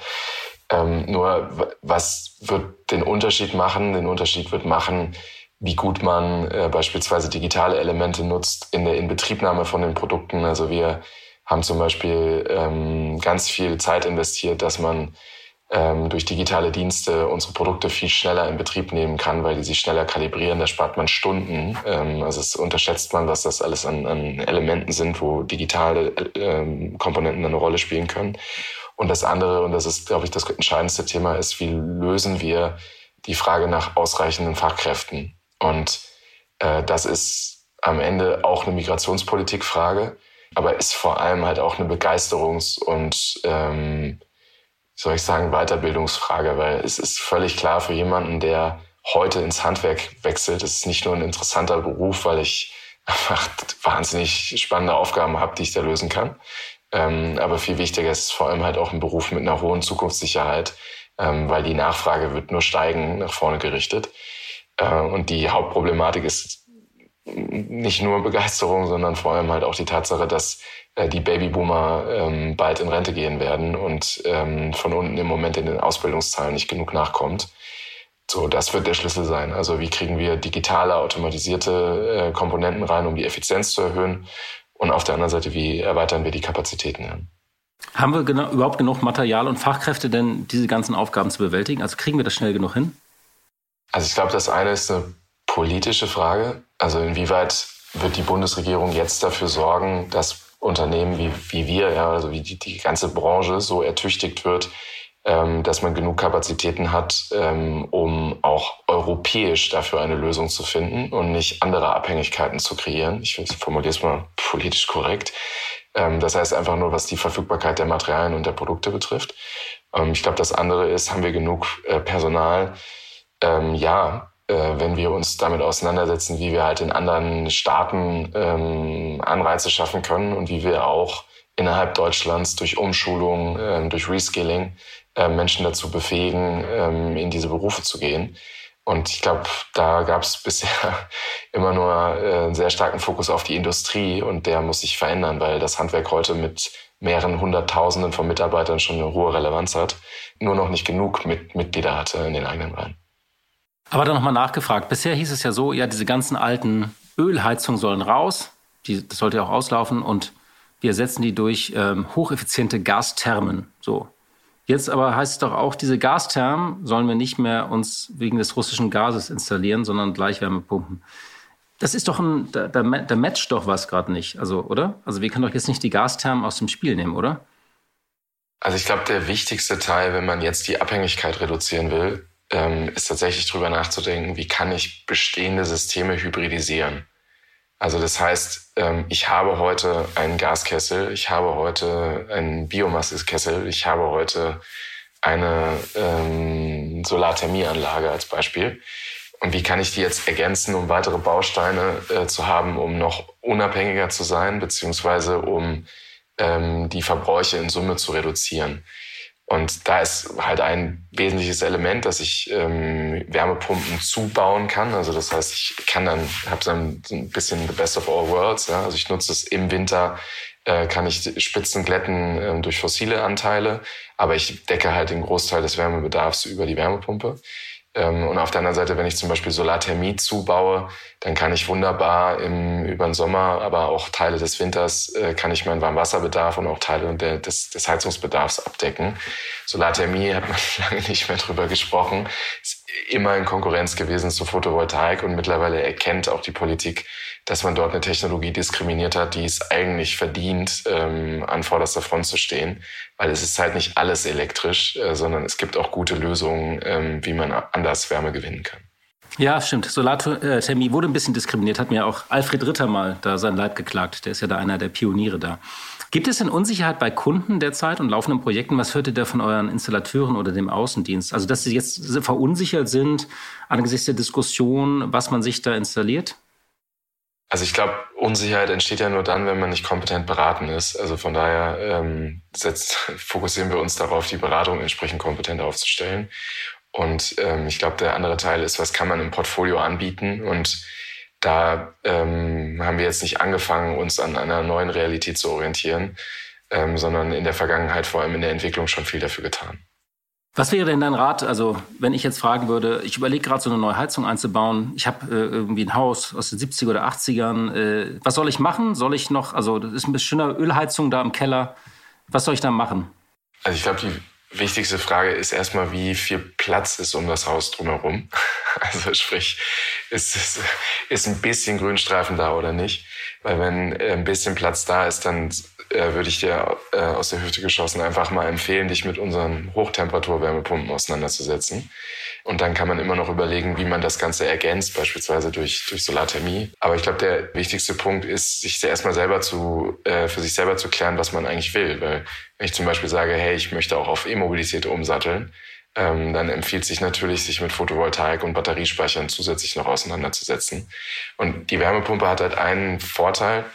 Ähm, nur was wird den Unterschied machen? Den Unterschied wird machen, wie gut man äh, beispielsweise digitale Elemente nutzt in der Inbetriebnahme von den Produkten. Also wir haben zum Beispiel ähm, ganz viel Zeit investiert, dass man ähm, durch digitale Dienste unsere Produkte viel schneller in Betrieb nehmen kann, weil die sich schneller kalibrieren. Da spart man Stunden. Ähm, also es unterschätzt man, was das alles an, an Elementen sind, wo digitale ähm, Komponenten eine Rolle spielen können. Und das andere, und das ist, glaube ich, das entscheidendste Thema, ist, wie lösen wir die Frage nach ausreichenden Fachkräften? Und äh, das ist am Ende auch eine Migrationspolitikfrage, aber ist vor allem halt auch eine Begeisterungs- und ähm, soll ich sagen, Weiterbildungsfrage, weil es ist völlig klar für jemanden, der heute ins Handwerk wechselt, es ist nicht nur ein interessanter Beruf, weil ich <laughs> einfach wahnsinnig spannende Aufgaben habe, die ich da lösen kann. Ähm, aber viel wichtiger ist vor allem halt auch ein Beruf mit einer hohen Zukunftssicherheit, ähm, weil die Nachfrage wird nur steigen, nach vorne gerichtet. Äh, und die Hauptproblematik ist nicht nur Begeisterung, sondern vor allem halt auch die Tatsache, dass äh, die Babyboomer ähm, bald in Rente gehen werden und ähm, von unten im Moment in den Ausbildungszahlen nicht genug nachkommt. So, das wird der Schlüssel sein. Also wie kriegen wir digitale, automatisierte äh, Komponenten rein, um die Effizienz zu erhöhen? Und auf der anderen Seite, wie erweitern wir die Kapazitäten? Ja? Haben wir genau, überhaupt genug Material und Fachkräfte denn, diese ganzen Aufgaben zu bewältigen? Also kriegen wir das schnell genug hin? Also ich glaube, das eine ist eine politische Frage. Also inwieweit wird die Bundesregierung jetzt dafür sorgen, dass Unternehmen wie, wie wir, ja, also wie die, die ganze Branche so ertüchtigt wird, dass man genug Kapazitäten hat, ähm, um auch europäisch dafür eine Lösung zu finden und nicht andere Abhängigkeiten zu kreieren. Ich formuliere es mal politisch korrekt. Ähm, das heißt einfach nur, was die Verfügbarkeit der Materialien und der Produkte betrifft. Ähm, ich glaube, das andere ist, haben wir genug äh, Personal? Ähm, ja, äh, wenn wir uns damit auseinandersetzen, wie wir halt in anderen Staaten ähm, Anreize schaffen können und wie wir auch innerhalb Deutschlands durch Umschulung, ähm, durch Reskilling äh, Menschen dazu befähigen, ähm, in diese Berufe zu gehen. Und ich glaube, da gab es <laughs> bisher immer nur äh, einen sehr starken Fokus auf die Industrie und der muss sich verändern, weil das Handwerk heute mit mehreren Hunderttausenden von Mitarbeitern schon eine hohe Relevanz hat, nur noch nicht genug mit Mitglieder hatte in den eigenen Reihen. Aber dann nochmal nachgefragt. Bisher hieß es ja so, ja, diese ganzen alten Ölheizungen sollen raus. Die, das sollte ja auch auslaufen und wir ersetzen die durch ähm, hocheffiziente Gasthermen. So. Jetzt aber heißt es doch auch, diese Gasthermen sollen wir nicht mehr uns wegen des russischen Gases installieren, sondern Gleichwärmepumpen. Das ist doch ein, da, da, da matcht doch was gerade nicht, also, oder? Also wir können doch jetzt nicht die Gasthermen aus dem Spiel nehmen, oder? Also ich glaube, der wichtigste Teil, wenn man jetzt die Abhängigkeit reduzieren will, ähm, ist tatsächlich drüber nachzudenken, wie kann ich bestehende Systeme hybridisieren. Also das heißt, ähm, ich habe heute einen Gaskessel, ich habe heute einen Biomassekessel, ich habe heute eine ähm, Solarthermieanlage als Beispiel. Und wie kann ich die jetzt ergänzen, um weitere Bausteine äh, zu haben, um noch unabhängiger zu sein, beziehungsweise um ähm, die Verbräuche in Summe zu reduzieren? Und da ist halt ein wesentliches Element, dass ich ähm, Wärmepumpen zubauen kann. Also das heißt, ich kann dann, habe dann ein bisschen the best of all worlds. Ja? Also ich nutze es im Winter, äh, kann ich Spitzen glätten äh, durch fossile Anteile, aber ich decke halt den Großteil des Wärmebedarfs über die Wärmepumpe. Ähm, und auf der anderen Seite, wenn ich zum Beispiel Solarthermie zubaue, dann kann ich wunderbar im, über den Sommer, aber auch Teile des Winters, äh, kann ich meinen Warmwasserbedarf und auch Teile des, des Heizungsbedarfs abdecken. Solarthermie hat man <laughs> lange nicht mehr drüber gesprochen, ist immer in Konkurrenz gewesen zu Photovoltaik und mittlerweile erkennt auch die Politik, dass man dort eine Technologie diskriminiert hat, die es eigentlich verdient, ähm, an vorderster Front zu stehen. Weil es ist halt nicht alles elektrisch, äh, sondern es gibt auch gute Lösungen, ähm, wie man anders Wärme gewinnen kann. Ja, stimmt. Solarthermie wurde ein bisschen diskriminiert, hat mir auch Alfred Ritter mal da sein Leid geklagt. Der ist ja da einer der Pioniere da. Gibt es denn Unsicherheit bei Kunden derzeit und laufenden Projekten? Was hört ihr da von euren Installateuren oder dem Außendienst? Also, dass sie jetzt verunsichert sind angesichts der Diskussion, was man sich da installiert? Also ich glaube, Unsicherheit entsteht ja nur dann, wenn man nicht kompetent beraten ist. Also von daher ähm, setzt, <laughs> fokussieren wir uns darauf, die Beratung entsprechend kompetent aufzustellen. Und ähm, ich glaube, der andere Teil ist, was kann man im Portfolio anbieten? Und da ähm, haben wir jetzt nicht angefangen, uns an einer neuen Realität zu orientieren, ähm, sondern in der Vergangenheit vor allem in der Entwicklung schon viel dafür getan. Was wäre denn dein Rat, also wenn ich jetzt fragen würde, ich überlege gerade so eine neue Heizung einzubauen, ich habe äh, irgendwie ein Haus aus den 70er oder 80ern, äh, was soll ich machen? Soll ich noch, also das ist ein bisschen Ölheizung da im Keller, was soll ich da machen? Also ich glaube, die wichtigste Frage ist erstmal, wie viel Platz ist um das Haus drumherum. <laughs> Also sprich, ist, ist, ist ein bisschen Grünstreifen da oder nicht? Weil wenn ein bisschen Platz da ist, dann äh, würde ich dir äh, aus der Hüfte geschossen einfach mal empfehlen, dich mit unseren Hochtemperaturwärmepumpen auseinanderzusetzen. Und dann kann man immer noch überlegen, wie man das Ganze ergänzt, beispielsweise durch, durch Solarthermie. Aber ich glaube, der wichtigste Punkt ist, sich erstmal selber zu, äh, für sich selber zu klären, was man eigentlich will. Weil wenn ich zum Beispiel sage, hey, ich möchte auch auf E-Mobilität umsatteln, ähm, dann empfiehlt sich natürlich, sich mit Photovoltaik und Batteriespeichern zusätzlich noch auseinanderzusetzen. Und die Wärmepumpe hat halt einen Vorteil,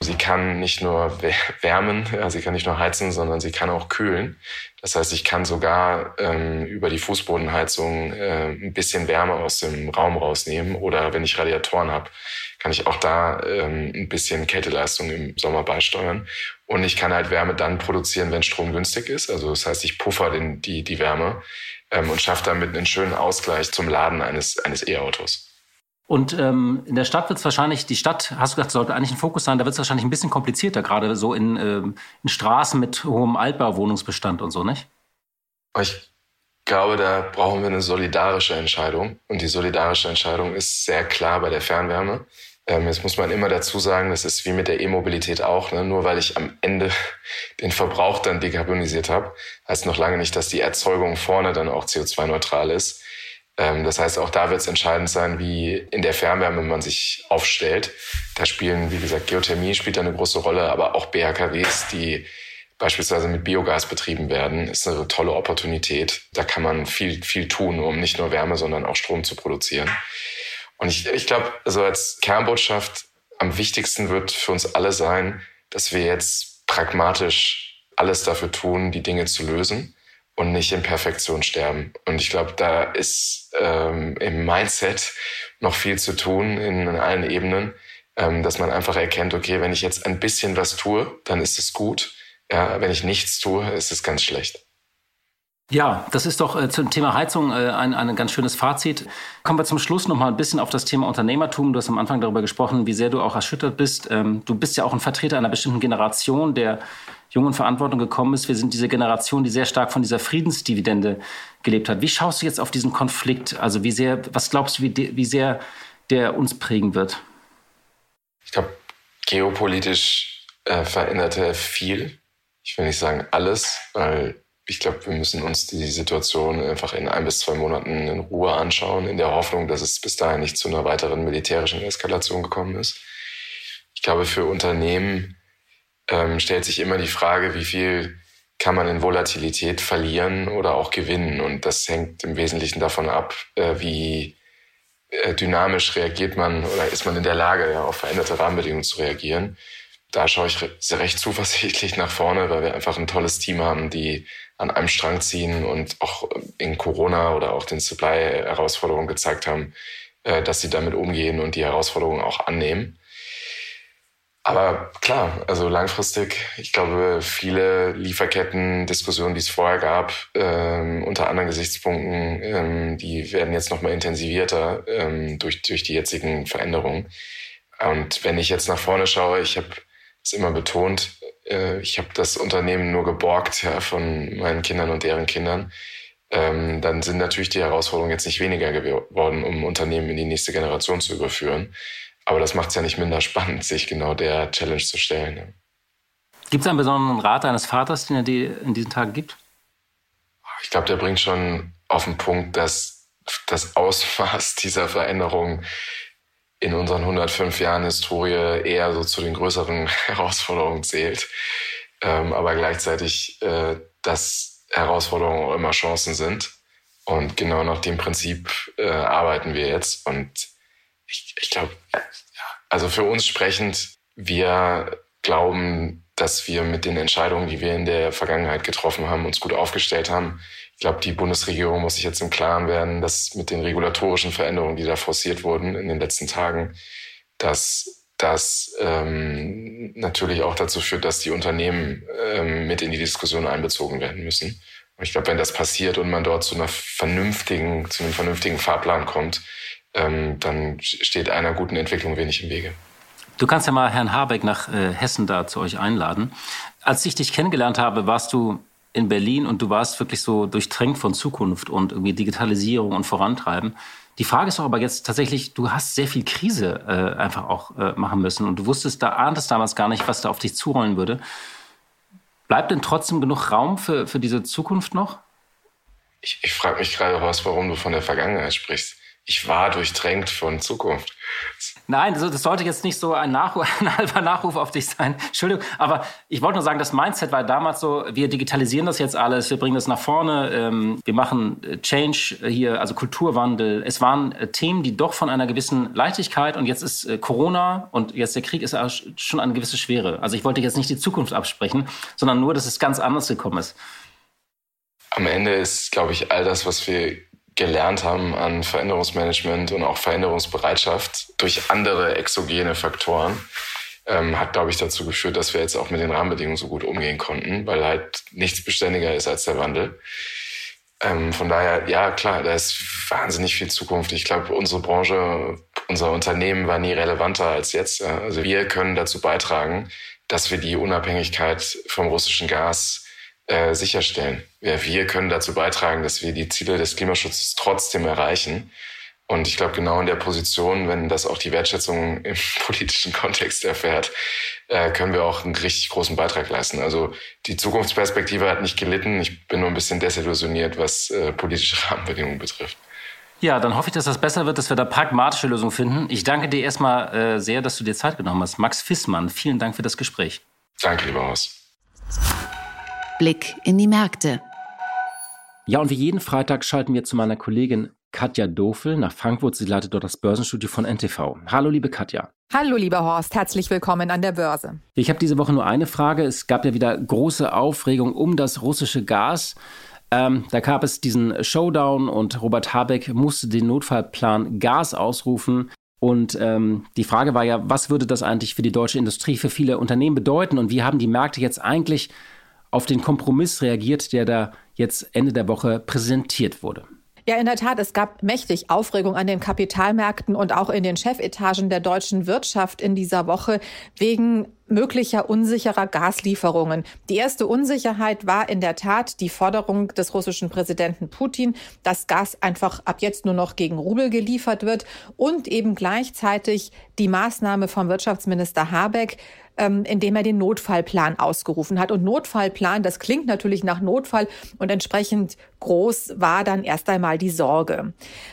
Sie kann nicht nur wärmen, <laughs> ja, sie kann nicht nur heizen, sondern sie kann auch kühlen. Das heißt, ich kann sogar ähm, über die Fußbodenheizung äh, ein bisschen Wärme aus dem Raum rausnehmen. Oder wenn ich Radiatoren habe, kann ich auch da ähm, ein bisschen Kälteleistung im Sommer beisteuern. Und ich kann halt Wärme dann produzieren, wenn Strom günstig ist. Also das heißt, ich puffer den, die, die Wärme ähm, und schaffe damit einen schönen Ausgleich zum Laden eines, eines E-Autos. Und ähm, in der Stadt wird es wahrscheinlich, die Stadt, hast du gesagt, sollte eigentlich ein Fokus sein, da wird es wahrscheinlich ein bisschen komplizierter, gerade so in, ähm, in Straßen mit hohem Altbauwohnungsbestand und so, nicht? Ich glaube, da brauchen wir eine solidarische Entscheidung. Und die solidarische Entscheidung ist sehr klar bei der Fernwärme. Ähm, jetzt muss man immer dazu sagen, das ist wie mit der E-Mobilität auch. Ne? Nur weil ich am Ende <laughs> den Verbrauch dann dekarbonisiert habe, heißt noch lange nicht, dass die Erzeugung vorne dann auch CO2-neutral ist. Ähm, das heißt, auch da wird es entscheidend sein, wie in der Fernwärme man sich aufstellt. Da spielen, wie gesagt, Geothermie spielt eine große Rolle, aber auch BHKWs, die beispielsweise mit Biogas betrieben werden, ist eine tolle Opportunität. Da kann man viel, viel tun, um nicht nur Wärme, sondern auch Strom zu produzieren. Und ich, ich glaube, also als Kernbotschaft am wichtigsten wird für uns alle sein, dass wir jetzt pragmatisch alles dafür tun, die Dinge zu lösen und nicht in Perfektion sterben. Und ich glaube, da ist ähm, im Mindset noch viel zu tun in, in allen Ebenen, ähm, dass man einfach erkennt, okay, wenn ich jetzt ein bisschen was tue, dann ist es gut. Ja, wenn ich nichts tue, ist es ganz schlecht. Ja, das ist doch äh, zum Thema Heizung äh, ein, ein ganz schönes Fazit. Kommen wir zum Schluss noch mal ein bisschen auf das Thema Unternehmertum. Du hast am Anfang darüber gesprochen, wie sehr du auch erschüttert bist. Ähm, du bist ja auch ein Vertreter einer bestimmten Generation, der jungen Verantwortung gekommen ist. Wir sind diese Generation, die sehr stark von dieser Friedensdividende gelebt hat. Wie schaust du jetzt auf diesen Konflikt? Also wie sehr, was glaubst du, wie, wie sehr der uns prägen wird? Ich glaube, geopolitisch äh, verändert er viel. Ich will nicht sagen alles, weil ich glaube, wir müssen uns die Situation einfach in ein bis zwei Monaten in Ruhe anschauen, in der Hoffnung, dass es bis dahin nicht zu einer weiteren militärischen Eskalation gekommen ist. Ich glaube, für Unternehmen ähm, stellt sich immer die Frage, wie viel kann man in Volatilität verlieren oder auch gewinnen. Und das hängt im Wesentlichen davon ab, äh, wie äh, dynamisch reagiert man oder ist man in der Lage, ja, auf veränderte Rahmenbedingungen zu reagieren. Da schaue ich recht zuversichtlich nach vorne, weil wir einfach ein tolles Team haben, die an einem Strang ziehen und auch in Corona oder auch den Supply-Herausforderungen gezeigt haben, äh, dass sie damit umgehen und die Herausforderungen auch annehmen. Aber klar, also langfristig, ich glaube, viele Lieferketten-Diskussionen, die es vorher gab, ähm, unter anderen Gesichtspunkten, ähm, die werden jetzt nochmal intensivierter ähm, durch, durch die jetzigen Veränderungen. Und wenn ich jetzt nach vorne schaue, ich habe es immer betont, äh, ich habe das Unternehmen nur geborgt ja, von meinen Kindern und deren Kindern. Ähm, dann sind natürlich die Herausforderungen jetzt nicht weniger geworden, um Unternehmen in die nächste Generation zu überführen. Aber das macht es ja nicht minder spannend, <laughs> sich genau der Challenge zu stellen. Gibt es einen besonderen Rat deines Vaters, den er dir in diesen Tagen gibt? Ich glaube, der bringt schon auf den Punkt, dass das Ausmaß <laughs> dieser Veränderung in unseren 105 Jahren Historie eher so zu den größeren <laughs> Herausforderungen zählt. Ähm, aber gleichzeitig, äh, dass Herausforderungen auch immer Chancen sind. Und genau nach dem Prinzip äh, arbeiten wir jetzt. Und ich, ich glaube, also für uns sprechend, wir glauben, dass wir mit den Entscheidungen, die wir in der Vergangenheit getroffen haben, uns gut aufgestellt haben. Ich glaube, die Bundesregierung muss sich jetzt im Klaren werden, dass mit den regulatorischen Veränderungen, die da forciert wurden in den letzten Tagen, dass das ähm, natürlich auch dazu führt, dass die Unternehmen ähm, mit in die Diskussion einbezogen werden müssen. Und ich glaube, wenn das passiert und man dort zu einer vernünftigen, zu einem vernünftigen Fahrplan kommt, ähm, dann steht einer guten Entwicklung wenig im Wege. Du kannst ja mal Herrn Habeck nach äh, Hessen da zu euch einladen. Als ich dich kennengelernt habe, warst du in Berlin und du warst wirklich so durchtränkt von Zukunft und irgendwie Digitalisierung und Vorantreiben. Die Frage ist doch aber jetzt tatsächlich, du hast sehr viel Krise äh, einfach auch äh, machen müssen und du wusstest, da ahntest damals gar nicht, was da auf dich zurollen würde. Bleibt denn trotzdem genug Raum für, für diese Zukunft noch? Ich, ich frage mich gerade, Horst, warum du von der Vergangenheit sprichst ich war durchdrängt von Zukunft. Nein, das sollte jetzt nicht so ein, Nachruf, <laughs> ein halber Nachruf auf dich sein. Entschuldigung, aber ich wollte nur sagen, das Mindset war damals so, wir digitalisieren das jetzt alles, wir bringen das nach vorne, ähm, wir machen äh, Change hier, also Kulturwandel. Es waren äh, Themen, die doch von einer gewissen Leichtigkeit und jetzt ist äh, Corona und jetzt der Krieg ist schon eine gewisse Schwere. Also ich wollte jetzt nicht die Zukunft absprechen, sondern nur, dass es ganz anders gekommen ist. Am Ende ist, glaube ich, all das, was wir gelernt haben an Veränderungsmanagement und auch Veränderungsbereitschaft durch andere exogene Faktoren, ähm, hat, glaube ich, dazu geführt, dass wir jetzt auch mit den Rahmenbedingungen so gut umgehen konnten, weil halt nichts beständiger ist als der Wandel. Ähm, von daher, ja, klar, da ist wahnsinnig viel Zukunft. Ich glaube, unsere Branche, unser Unternehmen war nie relevanter als jetzt. Also wir können dazu beitragen, dass wir die Unabhängigkeit vom russischen Gas äh, sicherstellen. Ja, wir können dazu beitragen, dass wir die Ziele des Klimaschutzes trotzdem erreichen. Und ich glaube, genau in der Position, wenn das auch die Wertschätzung <laughs> im politischen Kontext erfährt, äh, können wir auch einen richtig großen Beitrag leisten. Also die Zukunftsperspektive hat nicht gelitten. Ich bin nur ein bisschen desillusioniert, was äh, politische <laughs> Rahmenbedingungen betrifft. Ja, dann hoffe ich, dass das besser wird, dass wir da pragmatische Lösungen finden. Ich danke dir erstmal äh, sehr, dass du dir Zeit genommen hast. Max Fissmann, vielen Dank für das Gespräch. Danke, lieber Haus. Blick in die Märkte. Ja, und wie jeden Freitag schalten wir zu meiner Kollegin Katja Dofel nach Frankfurt. Sie leitet dort das Börsenstudio von NTV. Hallo, liebe Katja. Hallo, lieber Horst. Herzlich willkommen an der Börse. Ich habe diese Woche nur eine Frage. Es gab ja wieder große Aufregung um das russische Gas. Ähm, da gab es diesen Showdown und Robert Habeck musste den Notfallplan Gas ausrufen. Und ähm, die Frage war ja, was würde das eigentlich für die deutsche Industrie, für viele Unternehmen bedeuten? Und wie haben die Märkte jetzt eigentlich auf den Kompromiss reagiert, der da jetzt Ende der Woche präsentiert wurde. Ja, in der Tat, es gab mächtig Aufregung an den Kapitalmärkten und auch in den Chefetagen der deutschen Wirtschaft in dieser Woche wegen möglicher unsicherer Gaslieferungen. Die erste Unsicherheit war in der Tat die Forderung des russischen Präsidenten Putin, dass Gas einfach ab jetzt nur noch gegen Rubel geliefert wird und eben gleichzeitig die Maßnahme vom Wirtschaftsminister Habeck, ähm, indem er den Notfallplan ausgerufen hat. Und Notfallplan, das klingt natürlich nach Notfall und entsprechend groß war dann erst einmal die Sorge.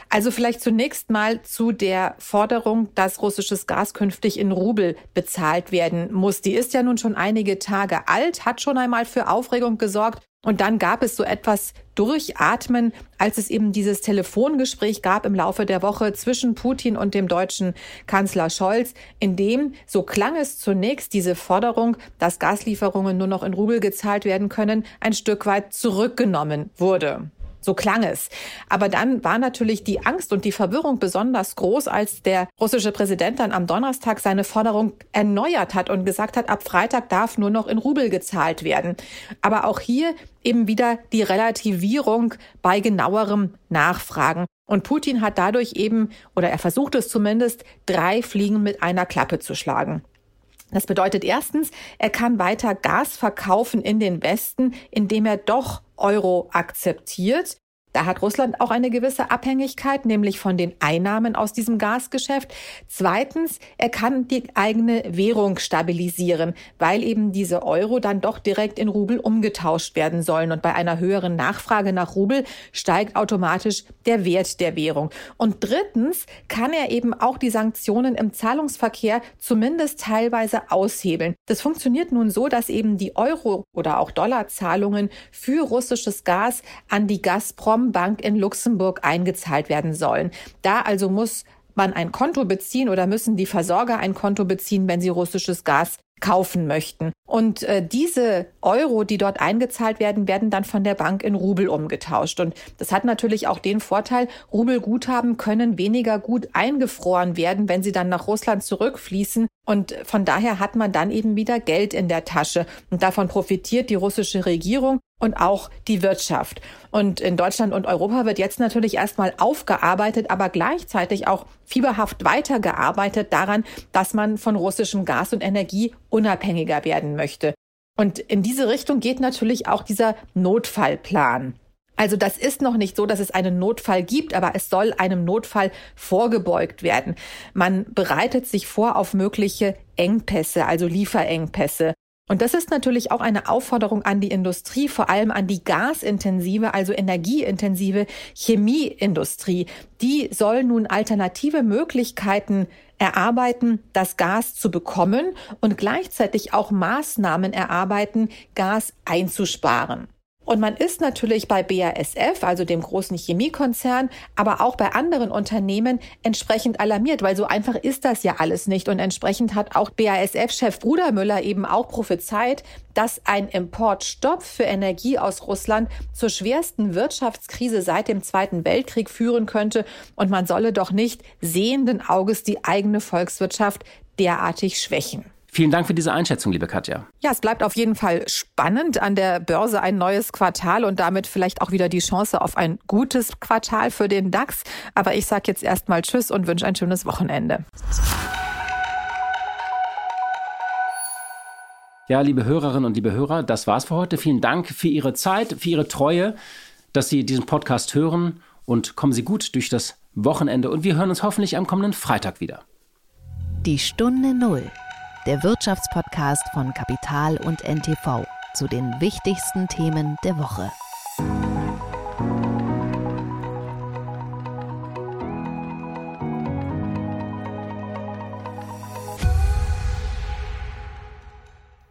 Also vielleicht zunächst mal zu der Forderung, dass russisches Gas künftig in Rubel bezahlt werden muss. Die ist ja nun schon einige Tage alt, hat schon einmal für Aufregung gesorgt. Und dann gab es so etwas Durchatmen, als es eben dieses Telefongespräch gab im Laufe der Woche zwischen Putin und dem deutschen Kanzler Scholz, in dem, so klang es zunächst, diese Forderung, dass Gaslieferungen nur noch in Rubel gezahlt werden können, ein Stück weit zurückgenommen wurde. So klang es. Aber dann war natürlich die Angst und die Verwirrung besonders groß, als der russische Präsident dann am Donnerstag seine Forderung erneuert hat und gesagt hat, ab Freitag darf nur noch in Rubel gezahlt werden. Aber auch hier eben wieder die Relativierung bei genauerem Nachfragen. Und Putin hat dadurch eben, oder er versucht es zumindest, drei Fliegen mit einer Klappe zu schlagen. Das bedeutet erstens, er kann weiter Gas verkaufen in den Westen, indem er doch Euro akzeptiert. Da hat Russland auch eine gewisse Abhängigkeit, nämlich von den Einnahmen aus diesem Gasgeschäft. Zweitens, er kann die eigene Währung stabilisieren, weil eben diese Euro dann doch direkt in Rubel umgetauscht werden sollen. Und bei einer höheren Nachfrage nach Rubel steigt automatisch der Wert der Währung. Und drittens kann er eben auch die Sanktionen im Zahlungsverkehr zumindest teilweise aushebeln. Das funktioniert nun so, dass eben die Euro- oder auch Dollarzahlungen für russisches Gas an die Gazprom Bank in Luxemburg eingezahlt werden sollen. Da also muss man ein Konto beziehen oder müssen die Versorger ein Konto beziehen, wenn sie russisches Gas kaufen möchten. Und äh, diese Euro, die dort eingezahlt werden, werden dann von der Bank in Rubel umgetauscht. Und das hat natürlich auch den Vorteil, Rubelguthaben können weniger gut eingefroren werden, wenn sie dann nach Russland zurückfließen. Und von daher hat man dann eben wieder Geld in der Tasche. Und davon profitiert die russische Regierung und auch die Wirtschaft. Und in Deutschland und Europa wird jetzt natürlich erstmal aufgearbeitet, aber gleichzeitig auch fieberhaft weitergearbeitet daran, dass man von russischem Gas und Energie unabhängiger werden möchte. Und in diese Richtung geht natürlich auch dieser Notfallplan. Also das ist noch nicht so, dass es einen Notfall gibt, aber es soll einem Notfall vorgebeugt werden. Man bereitet sich vor auf mögliche Engpässe, also Lieferengpässe. Und das ist natürlich auch eine Aufforderung an die Industrie, vor allem an die gasintensive, also energieintensive Chemieindustrie. Die soll nun alternative Möglichkeiten erarbeiten, das Gas zu bekommen und gleichzeitig auch Maßnahmen erarbeiten, Gas einzusparen. Und man ist natürlich bei BASF, also dem großen Chemiekonzern, aber auch bei anderen Unternehmen entsprechend alarmiert, weil so einfach ist das ja alles nicht. Und entsprechend hat auch BASF-Chef Brudermüller eben auch prophezeit, dass ein Importstopp für Energie aus Russland zur schwersten Wirtschaftskrise seit dem Zweiten Weltkrieg führen könnte. Und man solle doch nicht sehenden Auges die eigene Volkswirtschaft derartig schwächen. Vielen Dank für diese Einschätzung, liebe Katja. Ja, es bleibt auf jeden Fall spannend an der Börse ein neues Quartal und damit vielleicht auch wieder die Chance auf ein gutes Quartal für den DAX. Aber ich sage jetzt erstmal Tschüss und wünsche ein schönes Wochenende. Ja, liebe Hörerinnen und liebe Hörer, das war's für heute. Vielen Dank für Ihre Zeit, für Ihre Treue, dass Sie diesen Podcast hören und kommen Sie gut durch das Wochenende und wir hören uns hoffentlich am kommenden Freitag wieder. Die Stunde Null der Wirtschaftspodcast von Kapital und NTV zu den wichtigsten Themen der Woche.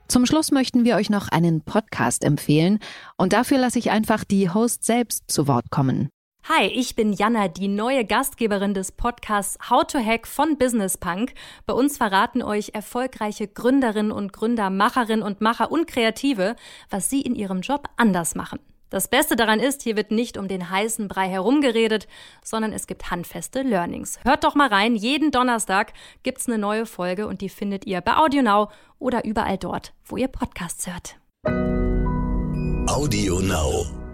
Zum Schluss möchten wir euch noch einen Podcast empfehlen und dafür lasse ich einfach die Host selbst zu Wort kommen. Hi, ich bin Jana, die neue Gastgeberin des Podcasts How to Hack von Business Punk. Bei uns verraten euch erfolgreiche Gründerinnen und Gründer, Macherinnen und Macher und Kreative, was sie in ihrem Job anders machen. Das Beste daran ist, hier wird nicht um den heißen Brei herumgeredet, sondern es gibt handfeste Learnings. Hört doch mal rein, jeden Donnerstag gibt's eine neue Folge und die findet ihr bei AudioNow oder überall dort, wo ihr Podcasts hört. Audio Now.